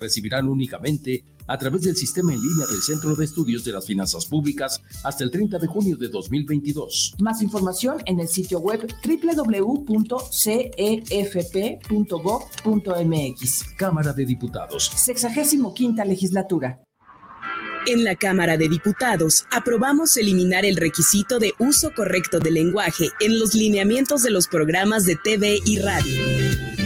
recibirán únicamente a través del sistema en línea del Centro de Estudios de las Finanzas Públicas hasta el 30 de junio de 2022. Más información en el sitio web www.cefp.gov.mx. Cámara de Diputados. Sexagésimo quinta legislatura. En la Cámara de Diputados aprobamos eliminar el requisito de uso correcto del lenguaje en los lineamientos de los programas de TV y radio.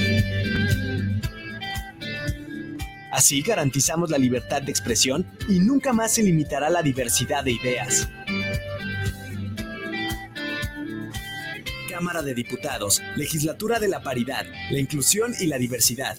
Así garantizamos la libertad de expresión y nunca más se limitará la diversidad de ideas. Cámara de Diputados, Legislatura de la Paridad, la Inclusión y la Diversidad.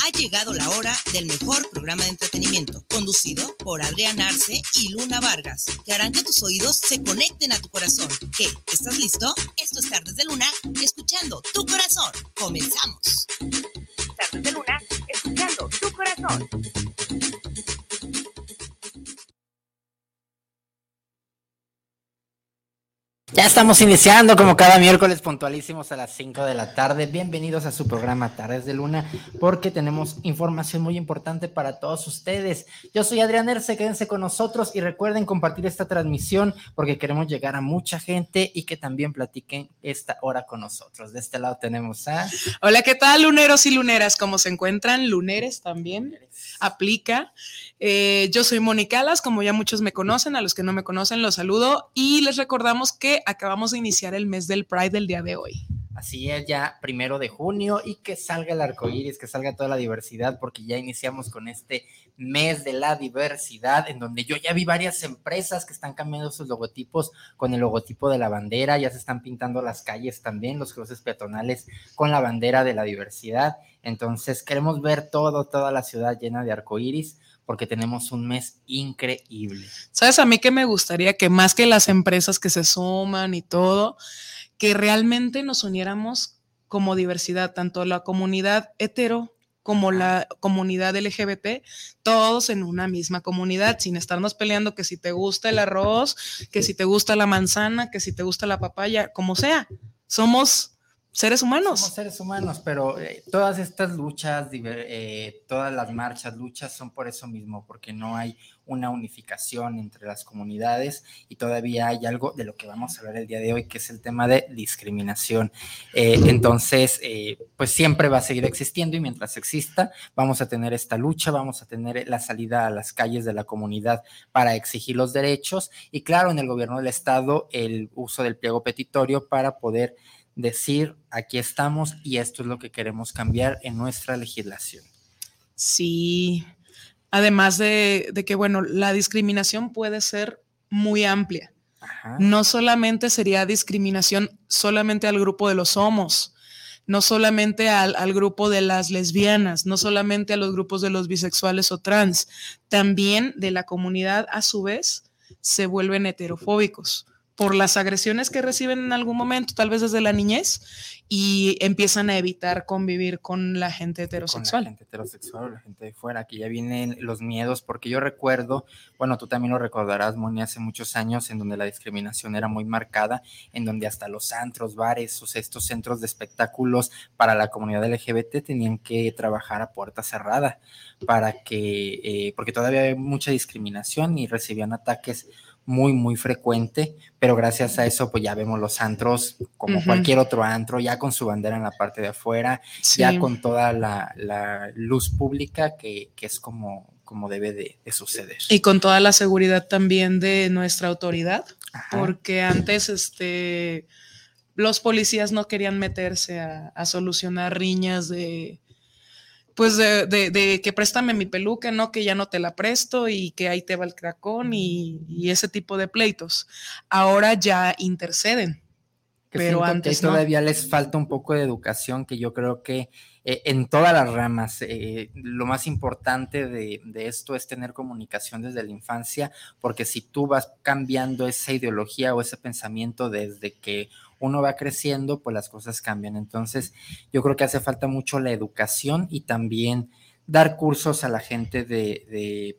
llegado la hora del mejor programa de entretenimiento, conducido por Adrián Arce y Luna Vargas, que harán que tus oídos se conecten a tu corazón. ¿Qué? ¿Estás listo? Esto es Tardes de Luna, escuchando tu corazón. Comenzamos. Tardes de Luna, escuchando tu corazón. Ya estamos iniciando como cada miércoles puntualísimos a las 5 de la tarde. Bienvenidos a su programa Tardes de Luna porque tenemos información muy importante para todos ustedes. Yo soy Adrián Erce, quédense con nosotros y recuerden compartir esta transmisión porque queremos llegar a mucha gente y que también platiquen esta hora con nosotros. De este lado tenemos a... Hola, ¿qué tal luneros y luneras? ¿Cómo se encuentran? Luneres también. Aplica. Eh, yo soy Mónica Alas, como ya muchos me conocen, a los que no me conocen los saludo y les recordamos que acabamos de iniciar el mes del Pride del día de hoy. Así es, ya primero de junio y que salga el arco iris, que salga toda la diversidad, porque ya iniciamos con este mes de la diversidad, en donde yo ya vi varias empresas que están cambiando sus logotipos con el logotipo de la bandera, ya se están pintando las calles también, los cruces peatonales con la bandera de la diversidad. Entonces queremos ver todo, toda la ciudad llena de arco iris porque tenemos un mes increíble. ¿Sabes a mí que me gustaría que más que las empresas que se suman y todo, que realmente nos uniéramos como diversidad, tanto la comunidad hetero como la comunidad LGBT, todos en una misma comunidad, sin estarnos peleando que si te gusta el arroz, que si te gusta la manzana, que si te gusta la papaya, como sea. Somos seres humanos. Somos seres humanos, pero eh, todas estas luchas, eh, todas las marchas, luchas son por eso mismo, porque no hay una unificación entre las comunidades y todavía hay algo de lo que vamos a hablar el día de hoy, que es el tema de discriminación. Eh, entonces, pues siempre va a seguir existiendo y mientras exista, vamos a tener esta lucha, vamos a tener la salida a las calles de la comunidad para exigir los derechos y claro, en el gobierno del estado, el uso del pliego petitorio para poder decir, aquí estamos y esto es lo que queremos cambiar en nuestra legislación. Sí, además de, que, bueno, la discriminación puede ser muy amplia. No solamente sería discriminación solamente al grupo de los homos, no solamente al, al, grupo de las lesbianas, no solamente a los grupos de los bisexuales o trans, también de la comunidad a su vez se vuelven heterofóbicos por las agresiones que reciben en algún momento, tal vez desde la niñez, y empiezan a evitar convivir con la gente heterosexual. la gente heterosexual, la gente de fuera, que ya vienen los miedos, porque yo recuerdo, bueno, tú también lo recordarás, Moni, hace muchos años en donde la discriminación era muy marcada, en donde hasta los antros, bares, o estos centros de espectáculos para la comunidad LGBT tenían que trabajar a puerta cerrada para que, eh, porque todavía hay mucha discriminación y recibían ataques muy, muy frecuente, pero gracias a eso, pues ya vemos los antros como cualquier otro antro, ya con su bandera en la parte de afuera, ya con toda la, luz pública que, es como, como debe de, suceder. Y con toda la seguridad también de nuestra autoridad, porque antes, este, los policías no querían meterse a solucionar riñas de pues de, que préstame mi peluca, no que ya no te la presto y que ahí te va el cracón y, ese tipo de pleitos. Ahora ya interceden. pero antes todavía les falta un poco de educación que yo creo que eh, en todas las ramas. Eh, lo más importante de, esto es tener comunicación desde la infancia, porque si tú vas cambiando esa ideología o ese pensamiento desde que uno va creciendo, pues las cosas cambian. Entonces, yo creo que hace falta mucho la educación y también dar cursos a la gente de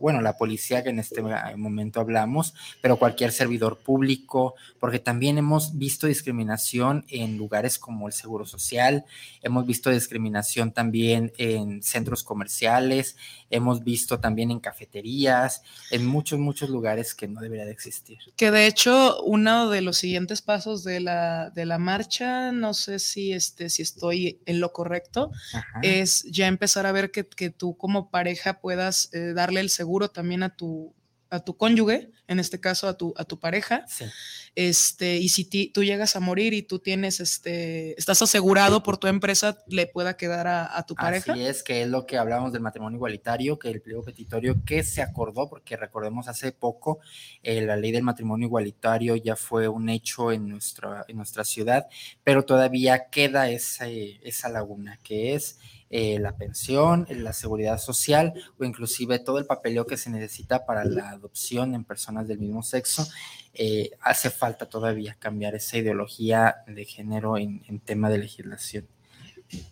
bueno, la policía que en este momento hablamos, pero cualquier servidor público, porque también hemos visto discriminación en lugares como el Seguro Social, hemos visto discriminación también en centros comerciales, hemos visto también en cafeterías, en muchos, muchos lugares que no debería de existir. Que de hecho, uno de los siguientes pasos de la, de la marcha, no sé si, este, si estoy en lo correcto, es ya empezar a ver que, que tú como pareja puedas eh, darle el seguro también a tu, a tu cónyuge, en este caso a tu, a tu pareja. Este, y si tú llegas a morir y tú tienes, este, estás asegurado por tu empresa, le pueda quedar a, tu pareja. Así es, que es lo que hablamos del matrimonio igualitario, que el pliego petitorio que se acordó, porque recordemos hace poco, eh, la ley del matrimonio igualitario ya fue un hecho en nuestra, en nuestra ciudad, pero todavía queda esa, esa laguna, que es eh, la pensión, la seguridad social o inclusive todo el papeleo que se necesita para la adopción en personas del mismo sexo. Eh, hace falta todavía cambiar esa ideología de género en, tema de legislación.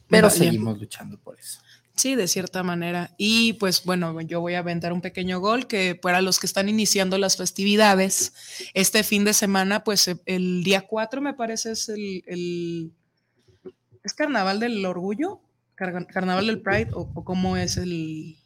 Pero seguimos luchando por eso. Sí, de cierta manera. Y pues bueno, yo voy a aventar un pequeño gol que para los que están iniciando las festividades, este fin de semana, pues el día 4 me parece es el, el ¿Es Carnaval del Orgullo? Carnaval del Pride o, cómo es el...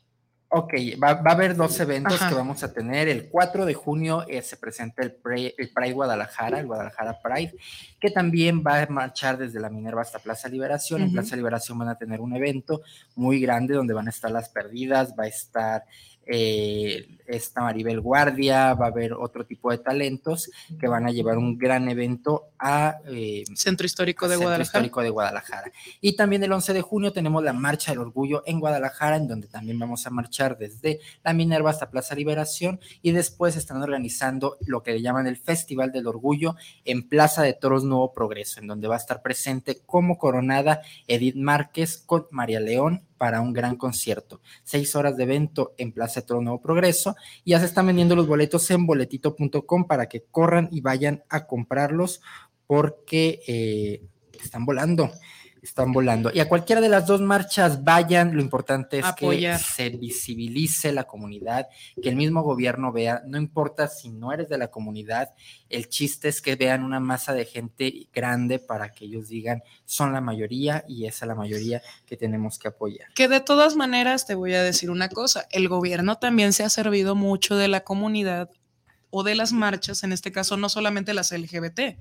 Ok, va, a haber dos eventos que vamos a tener. El 4 de junio eh, se presenta el, el, Pride Guadalajara, el Guadalajara Pride, que también va a marchar desde la Minerva hasta Plaza Liberación. En Plaza Liberación van a tener un evento muy grande donde van a estar las perdidas, va a estar eh, esta Maribel Guardia, va a haber otro tipo de talentos que van a llevar un gran evento a eh, Centro Histórico de Centro Histórico de Guadalajara. Y también el 11 de junio tenemos la Marcha del Orgullo en Guadalajara, en donde también vamos a marchar desde la Minerva hasta Plaza Liberación y después están organizando lo que le llaman el Festival del Orgullo en Plaza de Toros Nuevo Progreso, en donde va a estar presente como coronada Edith Márquez con María León para un gran concierto. Seis horas de evento en Plaza de Toros Nuevo Progreso y ya se están vendiendo los boletos en boletito.com para que corran y vayan a comprarlos porque eh, están volando están volando. Y a cualquiera de las dos marchas vayan, lo importante es que se visibilice la comunidad, que el mismo gobierno vea, no importa si no eres de la comunidad, el chiste es que vean una masa de gente grande para que ellos digan, son la mayoría y esa es la mayoría que tenemos que apoyar. Que de todas maneras te voy a decir una cosa, el gobierno también se ha servido mucho de la comunidad o de las marchas, en este caso no solamente las LGBT,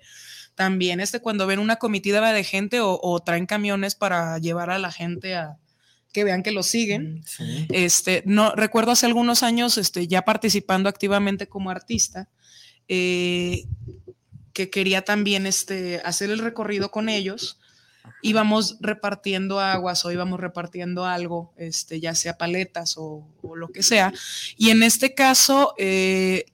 también este, cuando ven una comitiva de gente o, traen camiones para llevar a la gente a que vean que lo siguen. Este, no, recuerdo hace algunos años, este, ya participando activamente como artista, eh, que quería también este, hacer el recorrido con ellos íbamos repartiendo aguas o íbamos repartiendo algo, este, ya sea paletas o, lo que sea. Y en este caso, eh,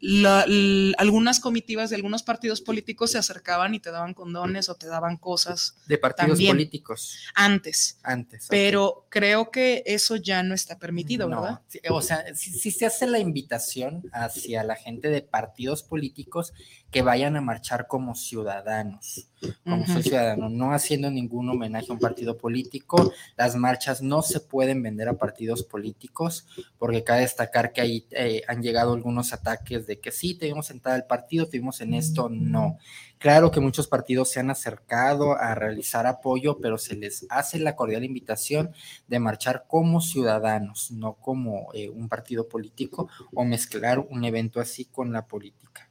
algunas comitivas de algunos partidos políticos se acercaban y te daban condones o te daban cosas. De partidos políticos. Antes. Antes. Pero creo que eso ya no está permitido, ¿verdad? o sea, si se hace la invitación hacia la gente de partidos políticos que vayan a marchar como ciudadanos, como ciudadanos, no haciendo ningún homenaje a un partido político. Las marchas no se pueden vender a partidos políticos, porque cabe destacar que ahí eh, han llegado algunos ataques de que sí, tuvimos sentada el partido, tuvimos en esto, no. Claro que muchos partidos se han acercado a realizar apoyo, pero se les hace la cordial invitación de marchar como ciudadanos, no como eh, un partido político o mezclar un evento así con la política.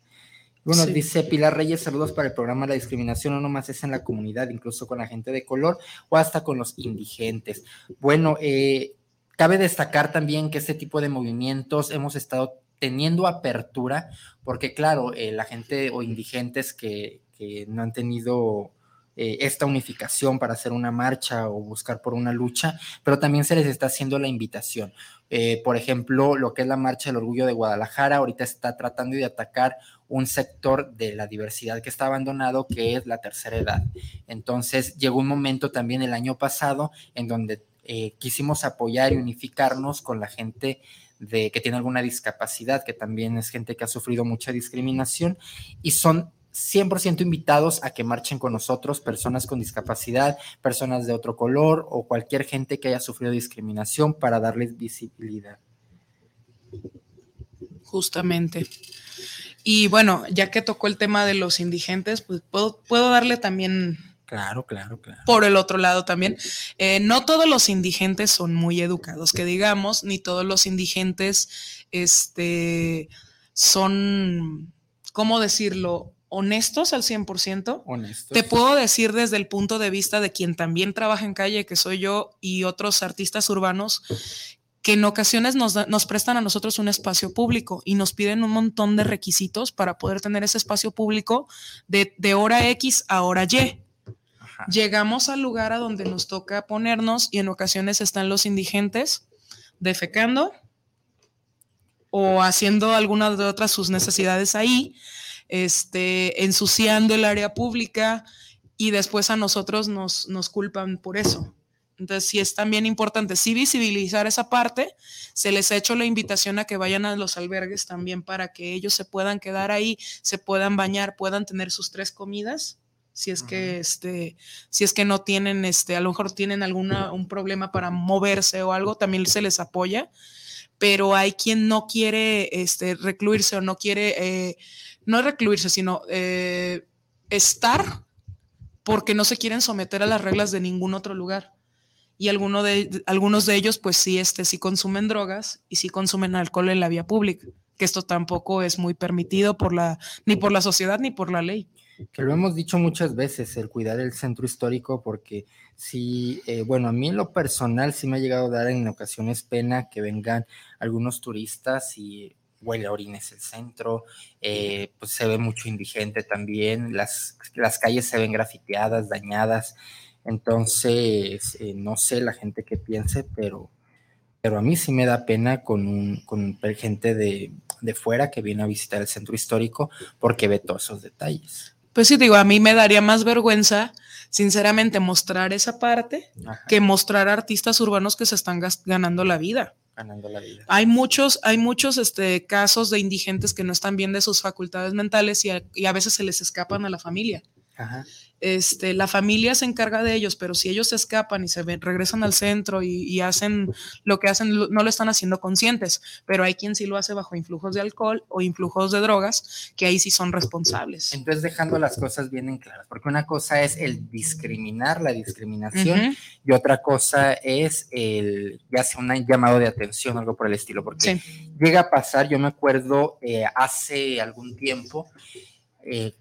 Bueno, dice Pilar Reyes, saludos para el programa La discriminación no nomás es en la comunidad, incluso con la gente de color o hasta con los indigentes. Bueno, eh, cabe destacar también que este tipo de movimientos hemos estado teniendo apertura, porque claro, eh, la gente o indigentes que, que no han tenido eh, esta unificación para hacer una marcha o buscar por una lucha, pero también se les está haciendo la invitación. Eh, por ejemplo, lo que es la Marcha del Orgullo de Guadalajara, ahorita está tratando de atacar un sector de la diversidad que está abandonado, que es la tercera edad. Entonces, llegó un momento también el año pasado en donde eh, quisimos apoyar y unificarnos con la gente de, que tiene alguna discapacidad, que también es gente que ha sufrido mucha discriminación, y son 100% invitados a que marchen con nosotros personas con discapacidad, personas de otro color o cualquier gente que haya sufrido discriminación para darles visibilidad. Justamente. Y bueno, ya que tocó el tema de los indigentes, pues puedo, puedo darle también... Claro, claro, claro. Por el otro lado también. Eh, no todos los indigentes son muy educados, que digamos, ni todos los indigentes este, son, ¿cómo decirlo? Honestos al 100%. Honestos. Te puedo decir desde el punto de vista de quien también trabaja en calle, que soy yo y otros artistas urbanos, que en ocasiones nos, nos, prestan a nosotros un espacio público y nos piden un montón de requisitos para poder tener ese espacio público de, de hora X a hora Y. Llegamos al lugar a donde nos toca ponernos y en ocasiones están los indigentes defecando o haciendo alguna de otras sus necesidades ahí este, ensuciando el área pública y después a nosotros nos, nos culpan por eso. Entonces, sí es también importante, sí visibilizar esa parte. Se les ha hecho la invitación a que vayan a los albergues también para que ellos se puedan quedar ahí, se puedan bañar, puedan tener sus tres comidas. Si es que, este, si es que no tienen, este, a lo mejor tienen alguna, un problema para moverse o algo, también se les apoya. Pero hay quien no quiere, este, recluirse o no quiere, eh, no recluirse, sino eh, estar porque no se quieren someter a las reglas de ningún otro lugar. Y alguno de, algunos de ellos, pues sí, este, sí consumen drogas y sí consumen alcohol en la vía pública, que esto tampoco es muy permitido por la, ni por la sociedad ni por la ley. Que lo hemos dicho muchas veces, el cuidar el centro histórico, porque sí, eh, bueno, a mí en lo personal sí me ha llegado a dar en ocasiones pena que vengan algunos turistas y huele a orines el centro, eh, pues se ve mucho indigente también, las, las calles se ven grafiteadas, dañadas, entonces eh, no sé la gente que piense, pero, pero a mí sí me da pena con, un, con gente de, de fuera que viene a visitar el centro histórico porque ve todos esos detalles. Pues sí, digo, a mí me daría más vergüenza, sinceramente, mostrar esa parte que mostrar artistas urbanos que se están ganando la vida ganando la vida. Hay muchos, hay muchos este, casos de indigentes que no están bien de sus facultades mentales y a, veces se les escapan a la familia. Este, la familia se encarga de ellos, pero si ellos se escapan y se regresan al centro y, hacen lo que hacen, no lo están haciendo conscientes, pero hay quien sí lo hace bajo influjos de alcohol o influjos de drogas, que ahí sí son responsables. Entonces, dejando las cosas bien en claras, porque una cosa es el discriminar, la discriminación, y otra cosa es el, ya sea un llamado de atención, algo por el estilo, porque llega a pasar, yo me acuerdo eh, hace algún tiempo, eh,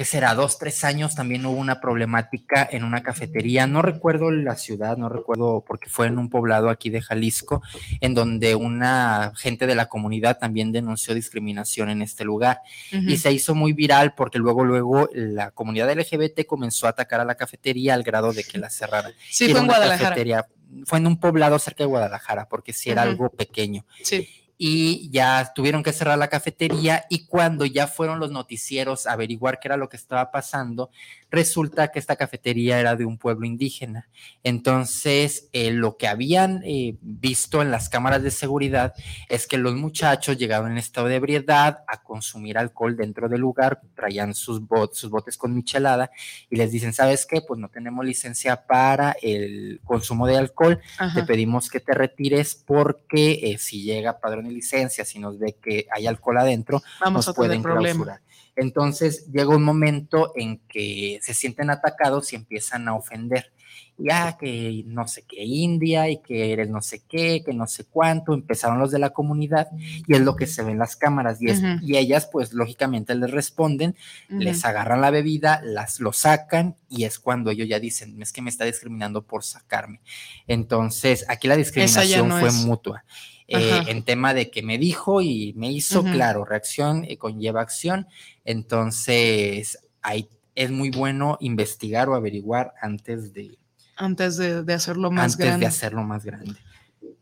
que será dos, tres años, también hubo una problemática en una cafetería. No recuerdo la ciudad, no recuerdo porque fue en un poblado aquí de Jalisco, en donde una gente de la comunidad también denunció discriminación en este lugar. Y se hizo muy viral porque luego, luego la comunidad LGBT comenzó a atacar a la cafetería al grado de que la cerraran. Sí, fue en Guadalajara. fue en un poblado cerca de Guadalajara, porque sí era algo pequeño. Sí y ya tuvieron que cerrar la cafetería y cuando ya fueron los noticieros a averiguar qué era lo que estaba pasando, resulta que esta cafetería era de un pueblo indígena. Entonces, eh, lo que habían eh, visto en las cámaras de seguridad es que los muchachos llegaban en estado de ebriedad a consumir alcohol dentro del lugar, traían sus, sus botes con michelada y les dicen, ¿sabes qué? Pues no tenemos licencia para el consumo de alcohol, te pedimos que te retires porque eh, si llega padrón de licencia, si nos ve que hay alcohol adentro, Vamos nos pueden clausurar. Entonces llega un momento en que se sienten atacados y empiezan a ofender. Ya que no sé qué India y que eres no sé qué, que no sé cuánto, empezaron los de la comunidad y es lo que se ve en las cámaras y, y ellas pues lógicamente les responden, les agarran la bebida, las lo sacan y es cuando ellos ya dicen, es que me está discriminando por sacarme. Entonces aquí la discriminación fue mutua. Eh, en tema de que me dijo y me hizo, claro, reacción conlleva acción. Entonces, hay es muy bueno investigar o averiguar antes de... Antes de, hacerlo más grande. Antes de hacerlo más grande.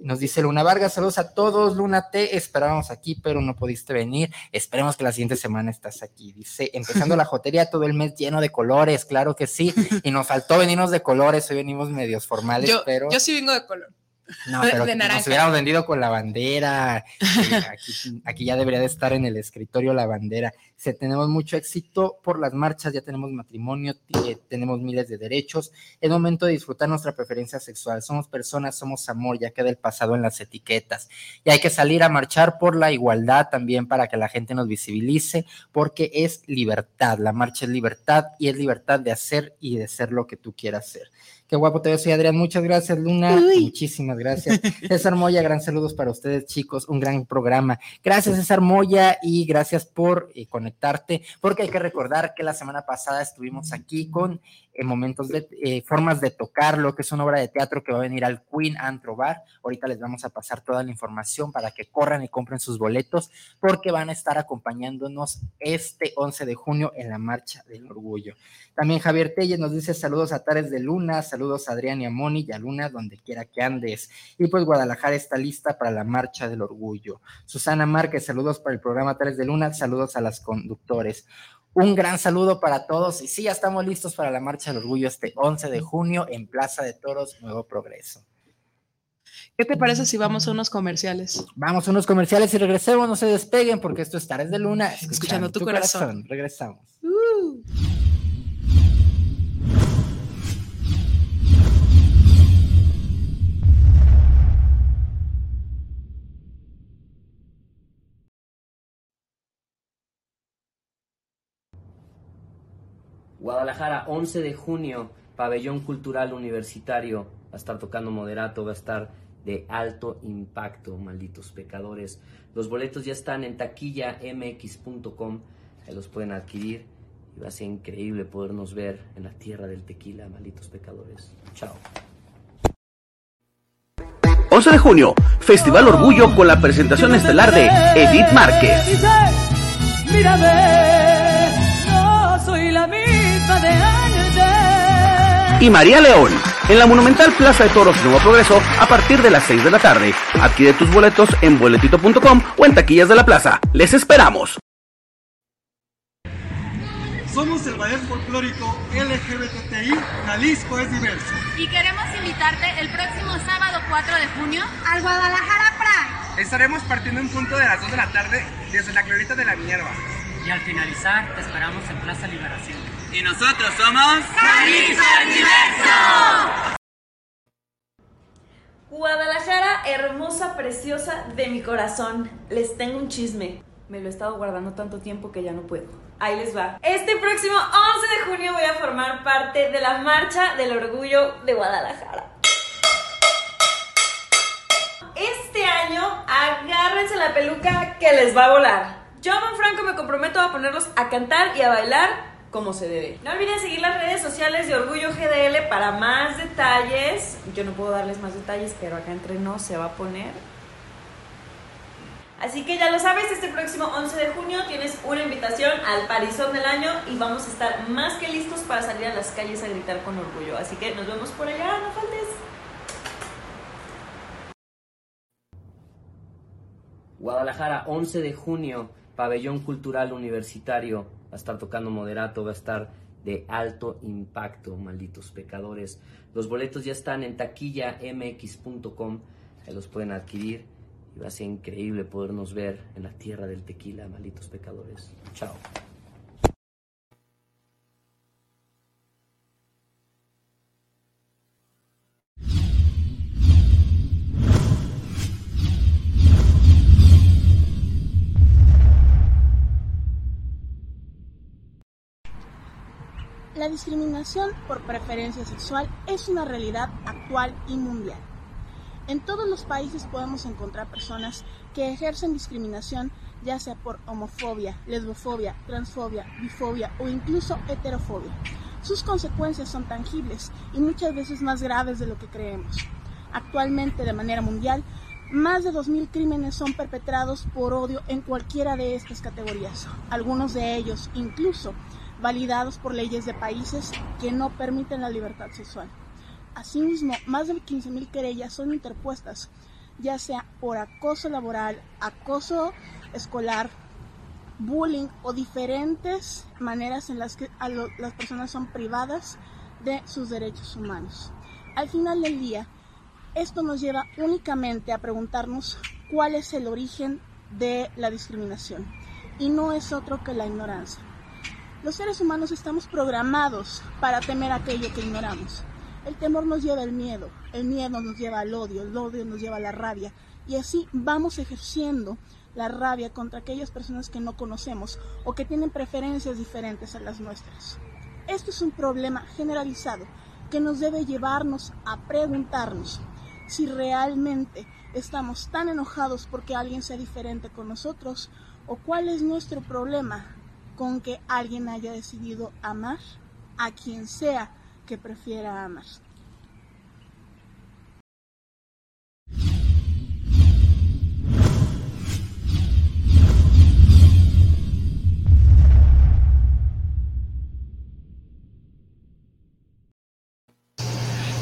Nos dice Luna Vargas, saludos a todos. Luna, te esperábamos aquí, pero no pudiste venir. Esperemos que la siguiente semana estás aquí. Dice, empezando la jotería todo el mes lleno de colores, claro que sí. Y nos faltó venirnos de colores, hoy venimos medios formales, pero. Yo sí vengo de color. No, pero nos hubiéramos vendido con la bandera. Aquí, ya debería de estar en el escritorio la bandera. Si tenemos mucho éxito por las marchas, ya tenemos matrimonio, eh, tenemos miles de derechos. Es momento de disfrutar nuestra preferencia sexual. Somos personas, somos amor, ya queda el pasado en las etiquetas. Y hay que salir a marchar por la igualdad también para que la gente nos visibilice, porque es libertad. La marcha es libertad y es libertad de hacer y de ser lo que tú quieras ser. Qué guapo te veo, soy Adrián. Muchas gracias, Luna. Muchísimas gracias. César Moya, gran saludos para ustedes, chicos. Un gran programa. Gracias, César Moya, y gracias por eh, conectarte, porque hay que recordar que la semana pasada estuvimos aquí con en momentos de eh, formas de tocarlo, que es una obra de teatro que va a venir al Queen Antro Bar. Ahorita les vamos a pasar toda la información para que corran y compren sus boletos, porque van a estar acompañándonos este 11 de junio en la Marcha del Orgullo. También Javier Telles nos dice saludos a Tares de Luna, saludos a Adrián y a Moni y a Luna, donde quiera que andes. Y pues Guadalajara está lista para la Marcha del Orgullo. Susana Márquez, saludos para el programa Tares de Luna, saludos a las conductores. Un gran saludo para todos y sí, ya estamos listos para la Marcha del Orgullo este 11 de junio en Plaza de Toros, Nuevo Progreso. ¿Qué te parece si vamos a unos comerciales? Vamos a unos comerciales y regresemos, no se despeguen porque esto es Tares de Luna. Escuchando, tu, corazón. Regresamos. Uh. Guadalajara, 11 de junio, Pabellón Cultural Universitario. Va a estar tocando moderato, va a estar de alto impacto, malditos pecadores. Los boletos ya están en taquillamx.com, ahí los pueden adquirir y va a ser increíble podernos ver en la tierra del tequila, malditos pecadores. Chao. 11 de junio, Festival Orgullo con la presentación estelar de Edith Márquez. Y María León, en la Monumental Plaza de Toros Nuevo Progreso a partir de las 6 de la tarde. Adquiere tus boletos en boletito.com o en taquillas de la plaza. ¡Les esperamos! Somos el ballet folclórico LGBTI Jalisco es diverso. Y queremos invitarte el próximo sábado 4 de junio al Guadalajara Pride. Estaremos partiendo en punto de las 2 de la tarde desde la Glorieta de la Minerva. Y al finalizar te esperamos en Plaza Liberación. Y nosotros somos Jalisco Universo. Guadalajara, hermosa, preciosa de mi corazón. Les tengo un chisme. Me lo he estado guardando tanto tiempo que ya no puedo. Ahí les va. Este próximo 11 de junio voy a formar parte de la Marcha del Orgullo de Guadalajara. Este año, agárrense la peluca que les va a volar. Yo, Franco, me comprometo a ponerlos a cantar y a bailar como se debe. No olviden seguir las redes sociales de Orgullo GDL para más detalles. Yo no puedo darles más detalles, pero acá entre nos se va a poner. Así que ya lo sabes, este próximo 11 de junio tienes una invitación al Parizón del año y vamos a estar más que listos para salir a las calles a gritar con orgullo. Así que nos vemos por allá, no faltes. Guadalajara, 11 de junio, Pabellón Cultural Universitario va a estar tocando moderato, va a estar de alto impacto, malditos pecadores. Los boletos ya están en taquillamx.com, ahí los pueden adquirir y va a ser increíble podernos ver en la tierra del tequila, malditos pecadores. Chao. La discriminación por preferencia sexual es una realidad actual y mundial. En todos los países podemos encontrar personas que ejercen discriminación ya sea por homofobia, lesbofobia, transfobia, bifobia o incluso heterofobia. Sus consecuencias son tangibles y muchas veces más graves de lo que creemos. Actualmente, de manera mundial, más de 2.000 crímenes son perpetrados por odio en cualquiera de estas categorías. Algunos de ellos incluso validados por leyes de países que no permiten la libertad sexual. Asimismo, más de 15.000 querellas son interpuestas, ya sea por acoso laboral, acoso escolar, bullying o diferentes maneras en las que las personas son privadas de sus derechos humanos. Al final del día, esto nos lleva únicamente a preguntarnos cuál es el origen de la discriminación y no es otro que la ignorancia. Los seres humanos estamos programados para temer aquello que ignoramos. El temor nos lleva al miedo, el miedo nos lleva al odio, el odio nos lleva a la rabia y así vamos ejerciendo la rabia contra aquellas personas que no conocemos o que tienen preferencias diferentes a las nuestras. Esto es un problema generalizado que nos debe llevarnos a preguntarnos si realmente estamos tan enojados porque alguien sea diferente con nosotros o cuál es nuestro problema con que alguien haya decidido amar a quien sea que prefiera amar.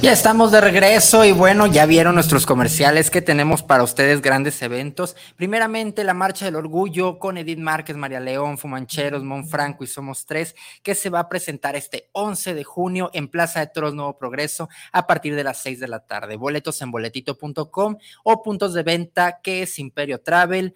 Ya estamos de regreso y bueno, ya vieron nuestros comerciales que tenemos para ustedes grandes eventos. Primeramente, la Marcha del Orgullo con Edith Márquez, María León, Fumancheros, Monfranco y Somos Tres, que se va a presentar este 11 de junio en Plaza de Toros Nuevo Progreso a partir de las 6 de la tarde. Boletos en boletito.com o puntos de venta que es Imperio Travel,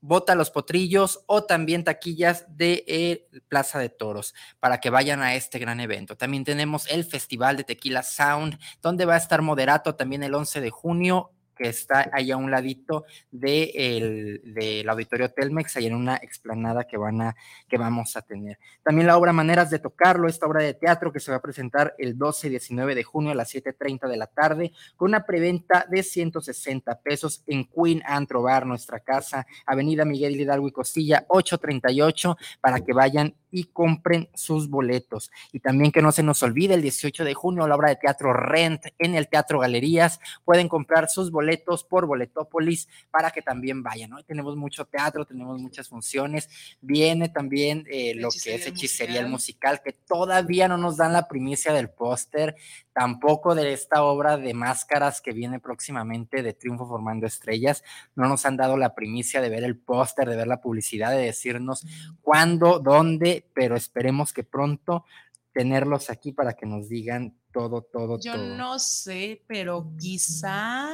Bota los Potrillos o también taquillas de eh, Plaza de Toros para que vayan a este gran evento. También tenemos el Festival de Tequila Sound, donde va a estar Moderato también el 11 de junio que está ahí a un ladito de del auditorio Telmex, ahí en una explanada que, van a, que vamos a tener. También la obra Maneras de Tocarlo, esta obra de teatro que se va a presentar el 12 y 19 de junio a las 7.30 de la tarde, con una preventa de 160 pesos en Queen Antro Bar, nuestra casa, Avenida Miguel Hidalgo y Costilla, 838, para que vayan y compren sus boletos. Y también que no se nos olvide, el 18 de junio, la obra de teatro Rent en el Teatro Galerías. Pueden comprar sus boletos por Boletópolis para que también vayan. Hoy tenemos mucho teatro, tenemos muchas funciones. Viene también eh, lo que es hechicería el musical, que todavía no nos dan la primicia del póster, tampoco de esta obra de máscaras que viene próximamente de Triunfo Formando Estrellas. No nos han dado la primicia de ver el póster, de ver la publicidad, de decirnos cuándo, dónde pero esperemos que pronto tenerlos aquí para que nos digan todo, todo, Yo todo. Yo no sé, pero quizá,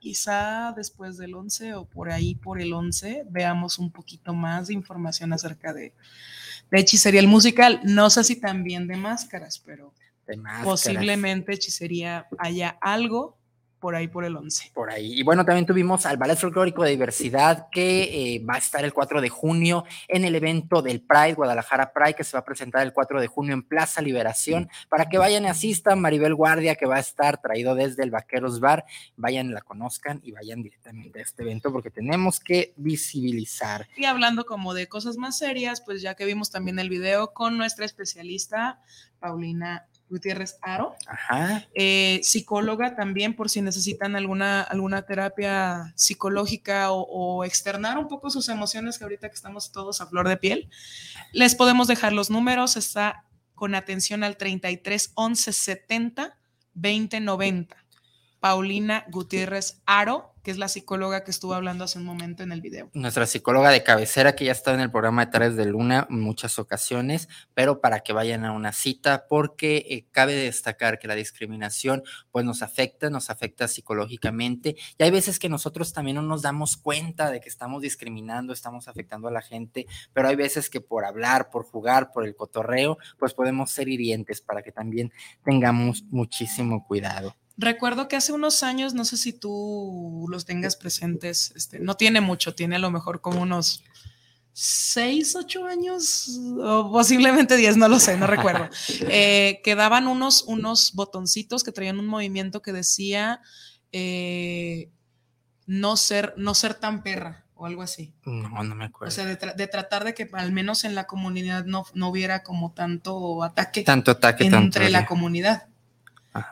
quizá después del 11 o por ahí por el 11 veamos un poquito más de información acerca de, de hechicería el musical. No sé si también de máscaras, pero posiblemente hechicería haya algo por ahí por el 11. Por ahí. Y bueno, también tuvimos al Ballet Folclórico de Diversidad que eh, va a estar el 4 de junio en el evento del Pride, Guadalajara Pride, que se va a presentar el 4 de junio en Plaza Liberación, para que vayan y asistan. Maribel Guardia, que va a estar traído desde el Vaqueros Bar, vayan, la conozcan y vayan directamente a este evento porque tenemos que visibilizar. Y hablando como de cosas más serias, pues ya que vimos también el video con nuestra especialista, Paulina Gutiérrez Aro, eh, psicóloga también por si necesitan alguna, alguna terapia psicológica o, externar un poco sus emociones que ahorita que estamos todos a flor de piel. Les podemos dejar los números, está con atención al 33 11 70 20 90. Paulina Gutiérrez Aro, que es la psicóloga que estuvo hablando hace un momento en el video. Nuestra psicóloga de cabecera que ya está en el programa de Tardes de Luna en muchas ocasiones, pero para que vayan a una cita, porque eh, cabe destacar que la discriminación pues nos afecta, nos afecta psicológicamente y hay veces que nosotros también no nos damos cuenta de que estamos discriminando, estamos afectando a la gente, pero hay veces que por hablar, por jugar, por el cotorreo, pues podemos ser hirientes para que también tengamos muchísimo cuidado. Recuerdo que hace unos años, no sé si tú los tengas presentes, este, no tiene mucho, tiene a lo mejor como unos seis, ocho años, o posiblemente diez, no lo sé, no recuerdo, eh, que daban unos, unos botoncitos que traían un movimiento que decía eh, no, ser, no ser tan perra o algo así. No, no me acuerdo. O sea, de, tratar de que al menos en la comunidad no, no hubiera como tanto ataque, tanto ataque entre la comunidad.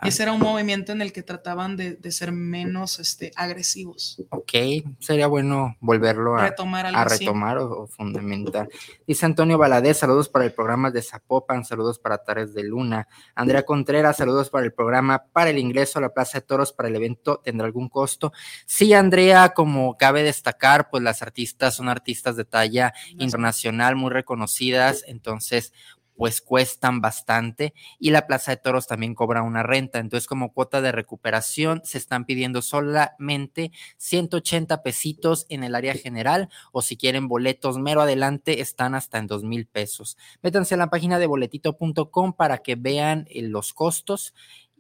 Ese era un movimiento en el que trataban de, ser menos este, agresivos. Ok, sería bueno volverlo a retomar, a retomar o, fundamentar. Dice Antonio Valadez, saludos para el programa de Zapopan, saludos para Tares de Luna. Andrea Contreras, saludos para el programa, para el ingreso a la Plaza de Toros, para el evento, ¿tendrá algún costo? Sí, Andrea, como cabe destacar, pues las artistas son artistas de talla internacional, muy reconocidas, entonces pues cuestan bastante y la Plaza de Toros también cobra una renta. Entonces, como cuota de recuperación, se están pidiendo solamente 180 pesitos en el área general o si quieren boletos mero adelante, están hasta en dos mil pesos. Métanse a la página de boletito.com para que vean eh, los costos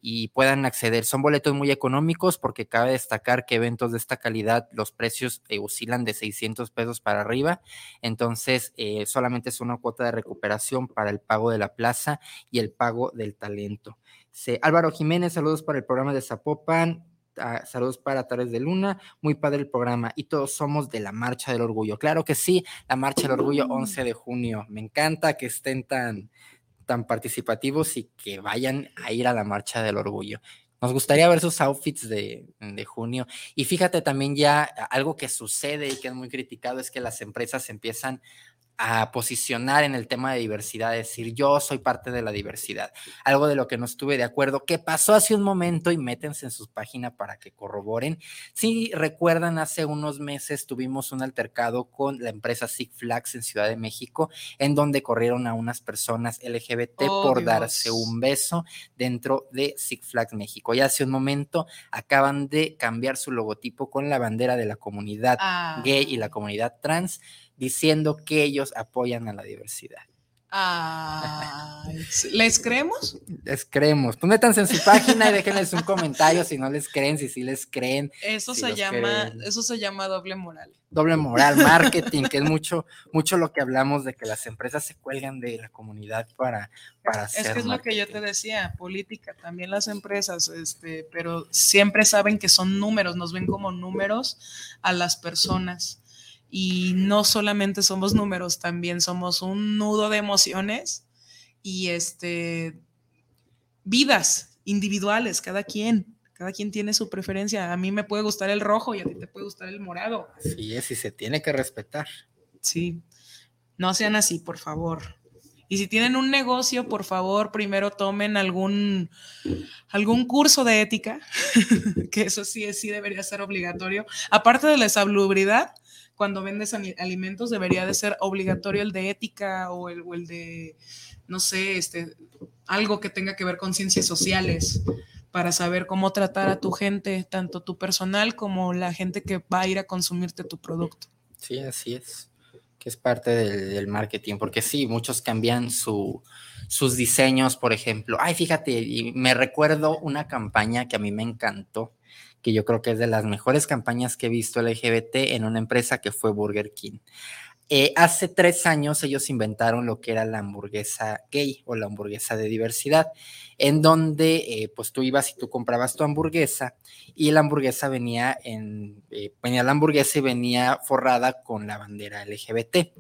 y puedan acceder. Son boletos muy económicos porque cabe destacar que eventos de esta calidad los precios eh, oscilan de 600 pesos para arriba, entonces eh, solamente es una cuota de recuperación para el pago de la plaza y el pago del talento. Álvaro Jiménez, saludos para el programa de Zapopan. Ah, saludos para Tares de Luna, muy padre el programa y todos somos de la Marcha del Orgullo. Claro que sí, la Marcha del Orgullo 11 de junio. Me encanta que estén tan, tan participativos y que vayan a ir a la marcha del orgullo. Nos gustaría ver sus outfits de, de, junio. Y fíjate también ya algo que sucede y que es muy criticado es que las empresas empiezan a posicionar en el tema de diversidad, decir yo soy parte de la diversidad, algo de lo que no estuve de acuerdo, que pasó hace un momento y métense en sus páginas para que corroboren. Si recuerdan, hace unos meses tuvimos un altercado con la empresa Six Flags en Ciudad de México, en donde corrieron a unas personas LGBT oh, por darse un beso dentro de Six Flags México. Y hace un momento acaban de cambiar su logotipo con la bandera de la comunidad ah. gay y la comunidad trans diciendo que ellos apoyan a la diversidad. ¿Les creemos? Les creemos. Pues métanse en su página y déjenles un comentario si no les creen, si sí les creen. Eso se llama, eso se llama doble moral. Doble moral, marketing, que es mucho, mucho lo que hablamos de que las empresas se cuelgan de la comunidad para, para hacer. Es que es lo que yo te decía, política, también las empresas, este, pero siempre saben que son números, nos ven como números a las personas y no solamente somos números, también somos un nudo de emociones y este vidas individuales, cada quien, cada quien tiene su preferencia. A mí me puede gustar el rojo y a ti te puede gustar el morado. Sí, es, y se tiene que respetar. Sí, no sean así, por favor. Y si tienen un negocio, por favor, primero tomen algún, algún curso de ética, que eso sí, sí debería ser obligatorio. Aparte de la salubridad, cuando vendes alimentos debería de ser obligatorio el de ética o el, el de, no sé, este, algo que tenga que ver con ciencias sociales para saber cómo tratar a tu gente, tanto tu personal como la gente que va a ir a consumirte tu producto. Sí, así es, que es parte del, marketing, porque sí, muchos cambian su, sus diseños, por ejemplo. Ay, fíjate, y me recuerdo una campaña que a mí me encantó, que yo creo que es de las mejores campañas que he visto LGBT en una empresa que fue Burger King. Eh, hace tres años ellos inventaron lo que era la hamburguesa gay o la hamburguesa de diversidad, en donde eh, pues tú ibas y tú comprabas tu hamburguesa y la hamburguesa venía en, eh, venía la hamburguesa y venía forrada con la bandera LGBT.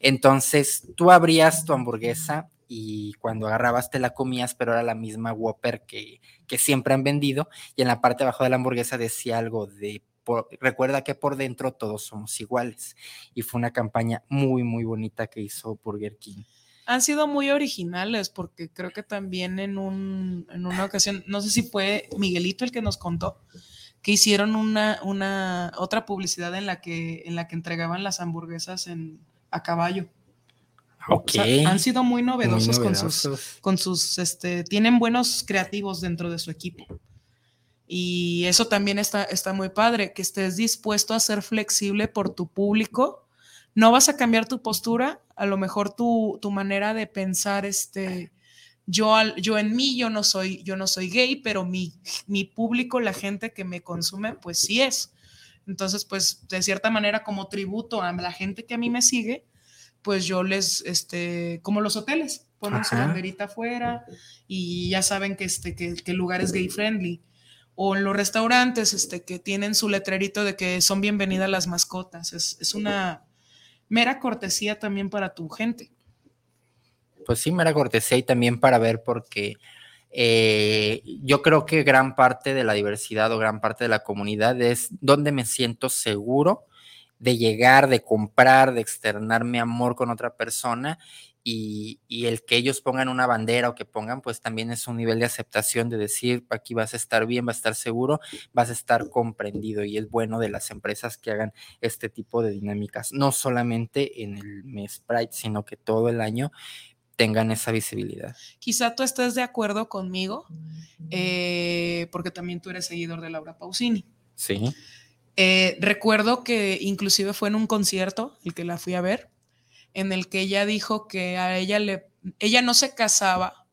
Entonces tú abrías tu hamburguesa y cuando agarrabas te la comías, pero era la misma Whopper que, que siempre han vendido y en la parte de abajo de la hamburguesa decía algo de recuerda que por dentro todos somos iguales y fue una campaña muy muy bonita que hizo Burger King. Han sido muy originales porque creo que también en, un, en una ocasión, no sé si fue Miguelito el que nos contó, que hicieron una, una otra publicidad en la que, en la que entregaban las hamburguesas en, a caballo han sido muy novedosos, con sus, con sus, este, tienen buenos creativos dentro de su equipo. Y eso también está, está muy padre, que estés dispuesto a ser flexible por tu público. No vas a cambiar tu postura, a lo mejor tu, tu manera de pensar, este, yo, yo en mí, yo no soy, yo no soy gay, pero mi, mi público, la gente que me consume, pues sí es. Entonces, pues de cierta manera, como tributo a la gente que a mí me sigue, pues yo les, este, como los hoteles, ponen su banderita afuera y ya saben que, este, que, el lugar es gay friendly. O en los restaurantes, este, que tienen su letrerito de que son bienvenidas las mascotas. Es, es una mera cortesía también para tu gente. Pues sí, mera cortesía y también para ver porque eh, yo creo que gran parte de la diversidad o gran parte de la comunidad es donde me siento seguro de llegar, de comprar, de externar mi amor con otra persona y, el que ellos pongan una bandera o que pongan, pues también es un nivel de aceptación de decir, aquí vas a estar bien, vas a estar seguro, vas a estar comprendido y es bueno de las empresas que hagan este tipo de dinámicas, no solamente en el mes Pride, sino que todo el año tengan esa visibilidad. Quizá tú estés de acuerdo conmigo, eh, porque también tú eres seguidor de Laura Pausini. Sí. Eh, recuerdo que inclusive fue en un concierto el que la fui a ver en el que ella dijo que a ella le, ella no se casaba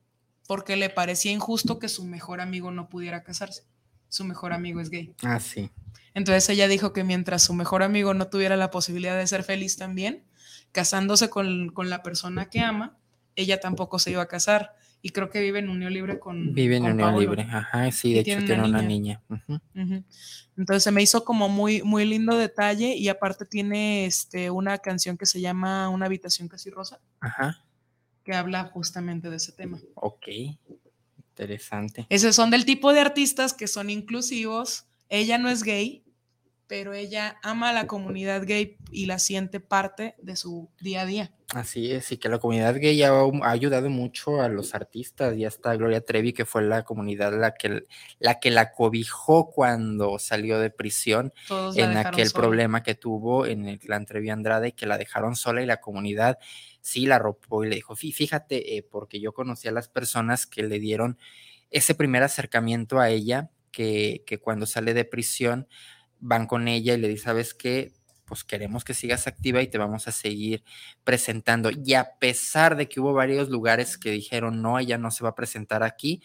porque le parecía injusto que su mejor amigo no pudiera casarse. Su mejor amigo es gay. Ah, sí. Entonces ella dijo que mientras su mejor amigo no tuviera la posibilidad de ser feliz también, casándose con, la persona que ama, ella tampoco se iba a casar. Y creo que vive en unión libre con. Vive en unión libre, ajá, sí, de hecho tiene una niña. Entonces se me hizo como muy, muy lindo detalle y aparte tiene este, una canción que se llama Una habitación casi rosa. Ajá. Que habla justamente de ese tema. Ok, interesante. Esos son del tipo de artistas que son inclusivos. Ella no es gay, pero ella ama a la comunidad gay y la siente parte de su día a día. Así es, y que la comunidad gay ha, ayudado mucho a los artistas, y hasta Gloria Trevi, que fue la comunidad la que la, que la cobijó cuando salió de prisión en aquel problema que tuvo en el clan Trevi Andrade, que la dejaron sola y la comunidad sí la arropó y le dijo, fíjate, eh, porque yo conocí a las personas que le dieron ese primer acercamiento a ella, que, que cuando sale de prisión van con ella y le dicen, ¿sabes qué? pues queremos que sigas activa y te vamos a seguir presentando. Y a pesar de que hubo varios lugares que dijeron, no, ella no se va a presentar aquí,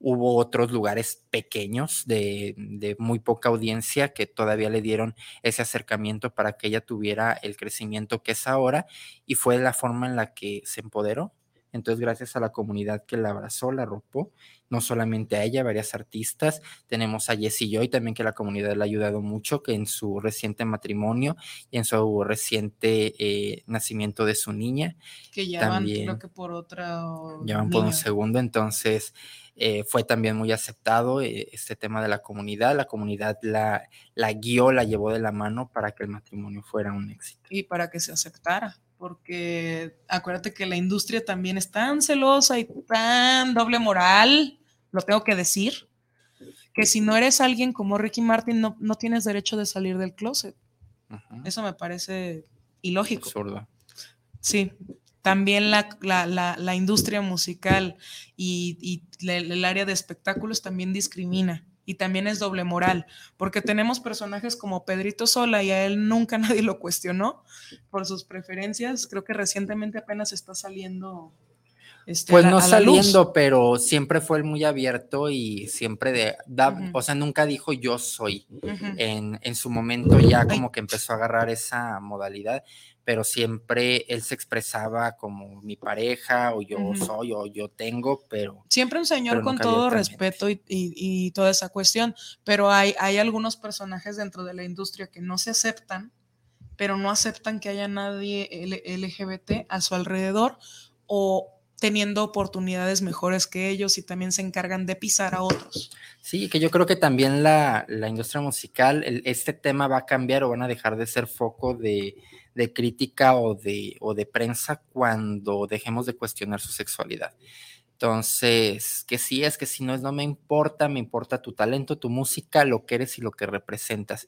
hubo otros lugares pequeños de, de, muy poca audiencia que todavía le dieron ese acercamiento para que ella tuviera el crecimiento que es ahora y fue la forma en la que se empoderó entonces, gracias a la comunidad que la abrazó, la arropó, no solamente a ella, varias artistas. Tenemos a Jessie Joy también, que la comunidad le ha ayudado mucho, que en su reciente matrimonio y en su reciente eh, nacimiento de su niña. Que ya van, creo que por otra. Ya van por un segundo, entonces. Eh, fue también muy aceptado eh, este tema de la comunidad. La comunidad la, la guió, la llevó de la mano para que el matrimonio fuera un éxito. Y para que se aceptara porque acuérdate que la industria también es tan celosa y tan doble moral, lo tengo que decir, que si no eres alguien como Ricky Martin, no, tienes derecho de salir del closet. Eso me parece ilógico. Absurdo. Sí, también la, industria musical y, el área de espectáculos también discrimina y también es doble moral, porque tenemos personajes como Pedrito Sola y a él nunca nadie lo cuestionó por sus preferencias. Creo que recientemente apenas está saliendo. Este, pues no saliendo, pero siempre fue muy abierto y siempre de, o sea, nunca dijo yo soy. en, en, su momento ya como que empezó a agarrar esa modalidad, pero siempre él se expresaba como mi pareja o yo soy o yo tengo, pero... Siempre un señor con todo respeto y, toda esa cuestión, pero hay, hay algunos personajes dentro de la industria que no se aceptan, pero no aceptan que haya nadie LGBT a su alrededor o teniendo oportunidades mejores que ellos y también se encargan de pisar a otros. Sí, que yo creo que también la, industria musical, este tema va a cambiar o van a dejar de ser foco de de crítica o de, o de prensa cuando dejemos de cuestionar su sexualidad. Entonces, que sí es que si no es, no me importa, me importa tu talento, tu música, lo que eres y lo que representas.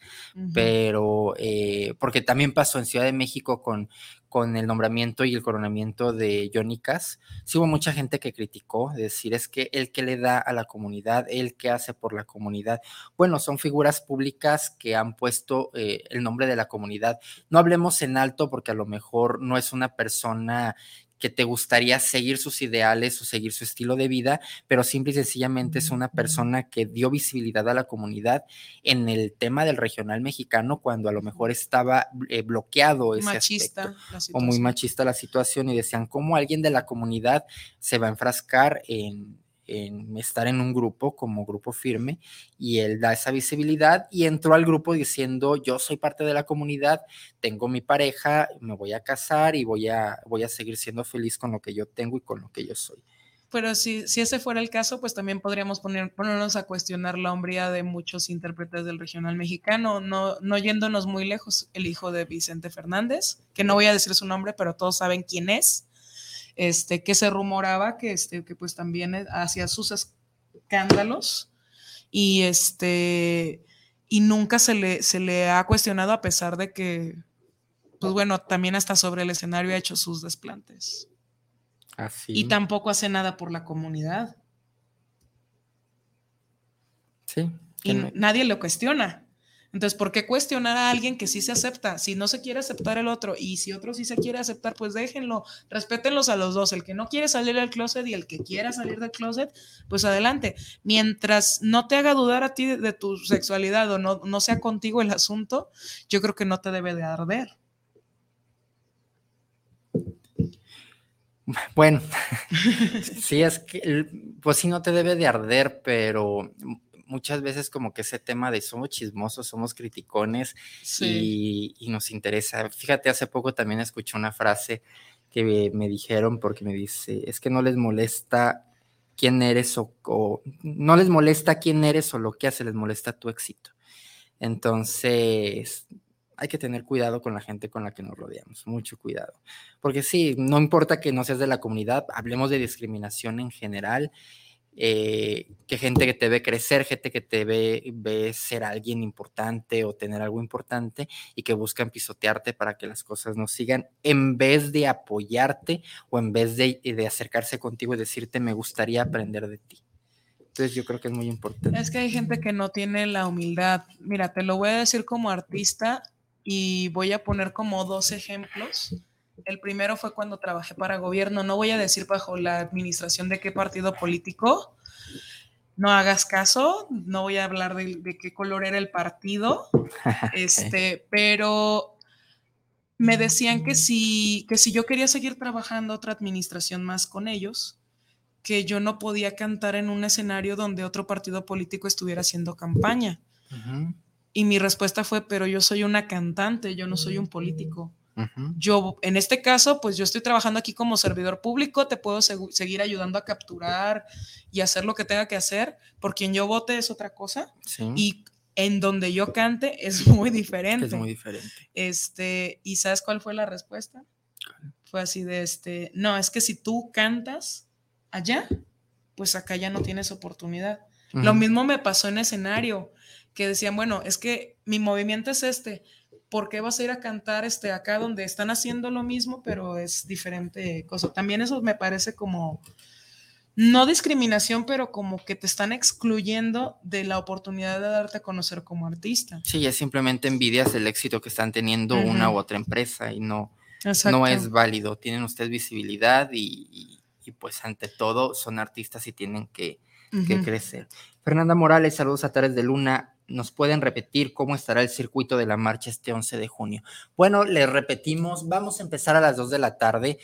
Pero, eh, porque también pasó en Ciudad de México con, con el nombramiento y el coronamiento de Johnny Cass, sí hubo mucha gente que criticó, decir, es que el que le da a la comunidad, el que hace por la comunidad, bueno, son figuras públicas que han puesto eh, el nombre de la comunidad. No hablemos en alto porque a lo mejor no es una persona que te gustaría seguir sus ideales o seguir su estilo de vida, pero simple y sencillamente es una persona que dio visibilidad a la comunidad en el tema del regional mexicano cuando a lo mejor estaba eh, bloqueado ese machista o muy machista la situación y decían cómo alguien de la comunidad se va a enfrascar en en estar en un grupo como grupo firme y él da esa visibilidad y entró al grupo diciendo yo soy parte de la comunidad, tengo mi pareja, me voy a casar y voy a, voy a seguir siendo feliz con lo que yo tengo y con lo que yo soy. pero si, si ese fuera el caso, pues también podríamos poner, ponernos a cuestionar la hombría de muchos intérpretes del regional mexicano, no, no yéndonos muy lejos, el hijo de Vicente Fernández, que no voy a decir su nombre, pero todos saben quién es, este, que se rumoraba que, este, que pues también hacía sus escándalos y este y nunca se le, se le ha cuestionado a pesar de que, pues bueno, también hasta sobre el escenario ha hecho sus desplantes. Y tampoco hace nada por la comunidad. Sí. Y nadie lo cuestiona. Entonces, ¿por qué cuestionar a alguien que sí se acepta? Si no se quiere aceptar el otro y si otro sí se quiere aceptar, pues déjenlo, respétenlos a los dos. El que no quiere salir del closet y el que quiera salir del closet, pues adelante. Mientras no te haga dudar a ti de, tu sexualidad o no, no sea contigo el asunto, yo creo que no te debe de arder. Bueno, sí, es que, pues sí, no te debe de arder, pero muchas veces como que ese tema de somos chismosos, somos criticones y, nos interesa. Fíjate, hace poco también escuché una frase que me, dijeron porque me dice, es que no les molesta quién eres o, o, no les molesta quién eres o lo que hace, les molesta tu éxito. Entonces, hay que tener cuidado con la gente con la que nos rodeamos, mucho cuidado. Porque sí, no importa que no seas de la comunidad, hablemos de discriminación en general, eh, que gente que te ve crecer, gente que te ve, ser alguien importante o tener algo importante y que buscan pisotearte para que las cosas no sigan, en vez de apoyarte o en vez de, de acercarse contigo y decirte, me gustaría aprender de ti. Entonces yo creo que es muy importante. Es que hay gente que no tiene la humildad. Mira, te lo voy a decir como artista y voy a poner como dos ejemplos. El primero fue cuando trabajé para gobierno, no voy a decir bajo la administración de qué partido político, no hagas caso, no voy a hablar de, qué color era el partido, este, pero me decían que si, que si yo quería seguir trabajando otra administración más con ellos, que yo no podía cantar en un escenario donde otro partido político estuviera haciendo campaña. Y mi respuesta fue, pero yo soy una cantante, yo no soy un político. Yo, en este caso, pues yo estoy trabajando aquí como servidor público, te puedo seguir ayudando a capturar y hacer lo que tenga que hacer. Por quien yo vote es otra cosa. Y en donde yo cante es muy diferente. Es muy diferente. Este, ¿y sabes cuál fue la respuesta? Fue así de este, no, es que si tú cantas allá, pues acá ya no tienes oportunidad. Lo mismo me pasó en escenario que decían, bueno, es que mi movimiento es este, ¿por qué vas a ir a cantar este acá donde están haciendo lo mismo, pero es diferente cosa? También eso me parece como, no discriminación, pero como que te están excluyendo de la oportunidad de darte a conocer como artista. Sí, es simplemente envidias el éxito que están teniendo una u otra empresa y no, no es válido. Tienen ustedes visibilidad y, pues ante todo son artistas y tienen que, que crecer. Fernanda Morales, saludos a Tares de Luna nos pueden repetir cómo estará el circuito de la marcha este 11 de junio. Bueno, les repetimos, vamos a empezar a las 2 de la tarde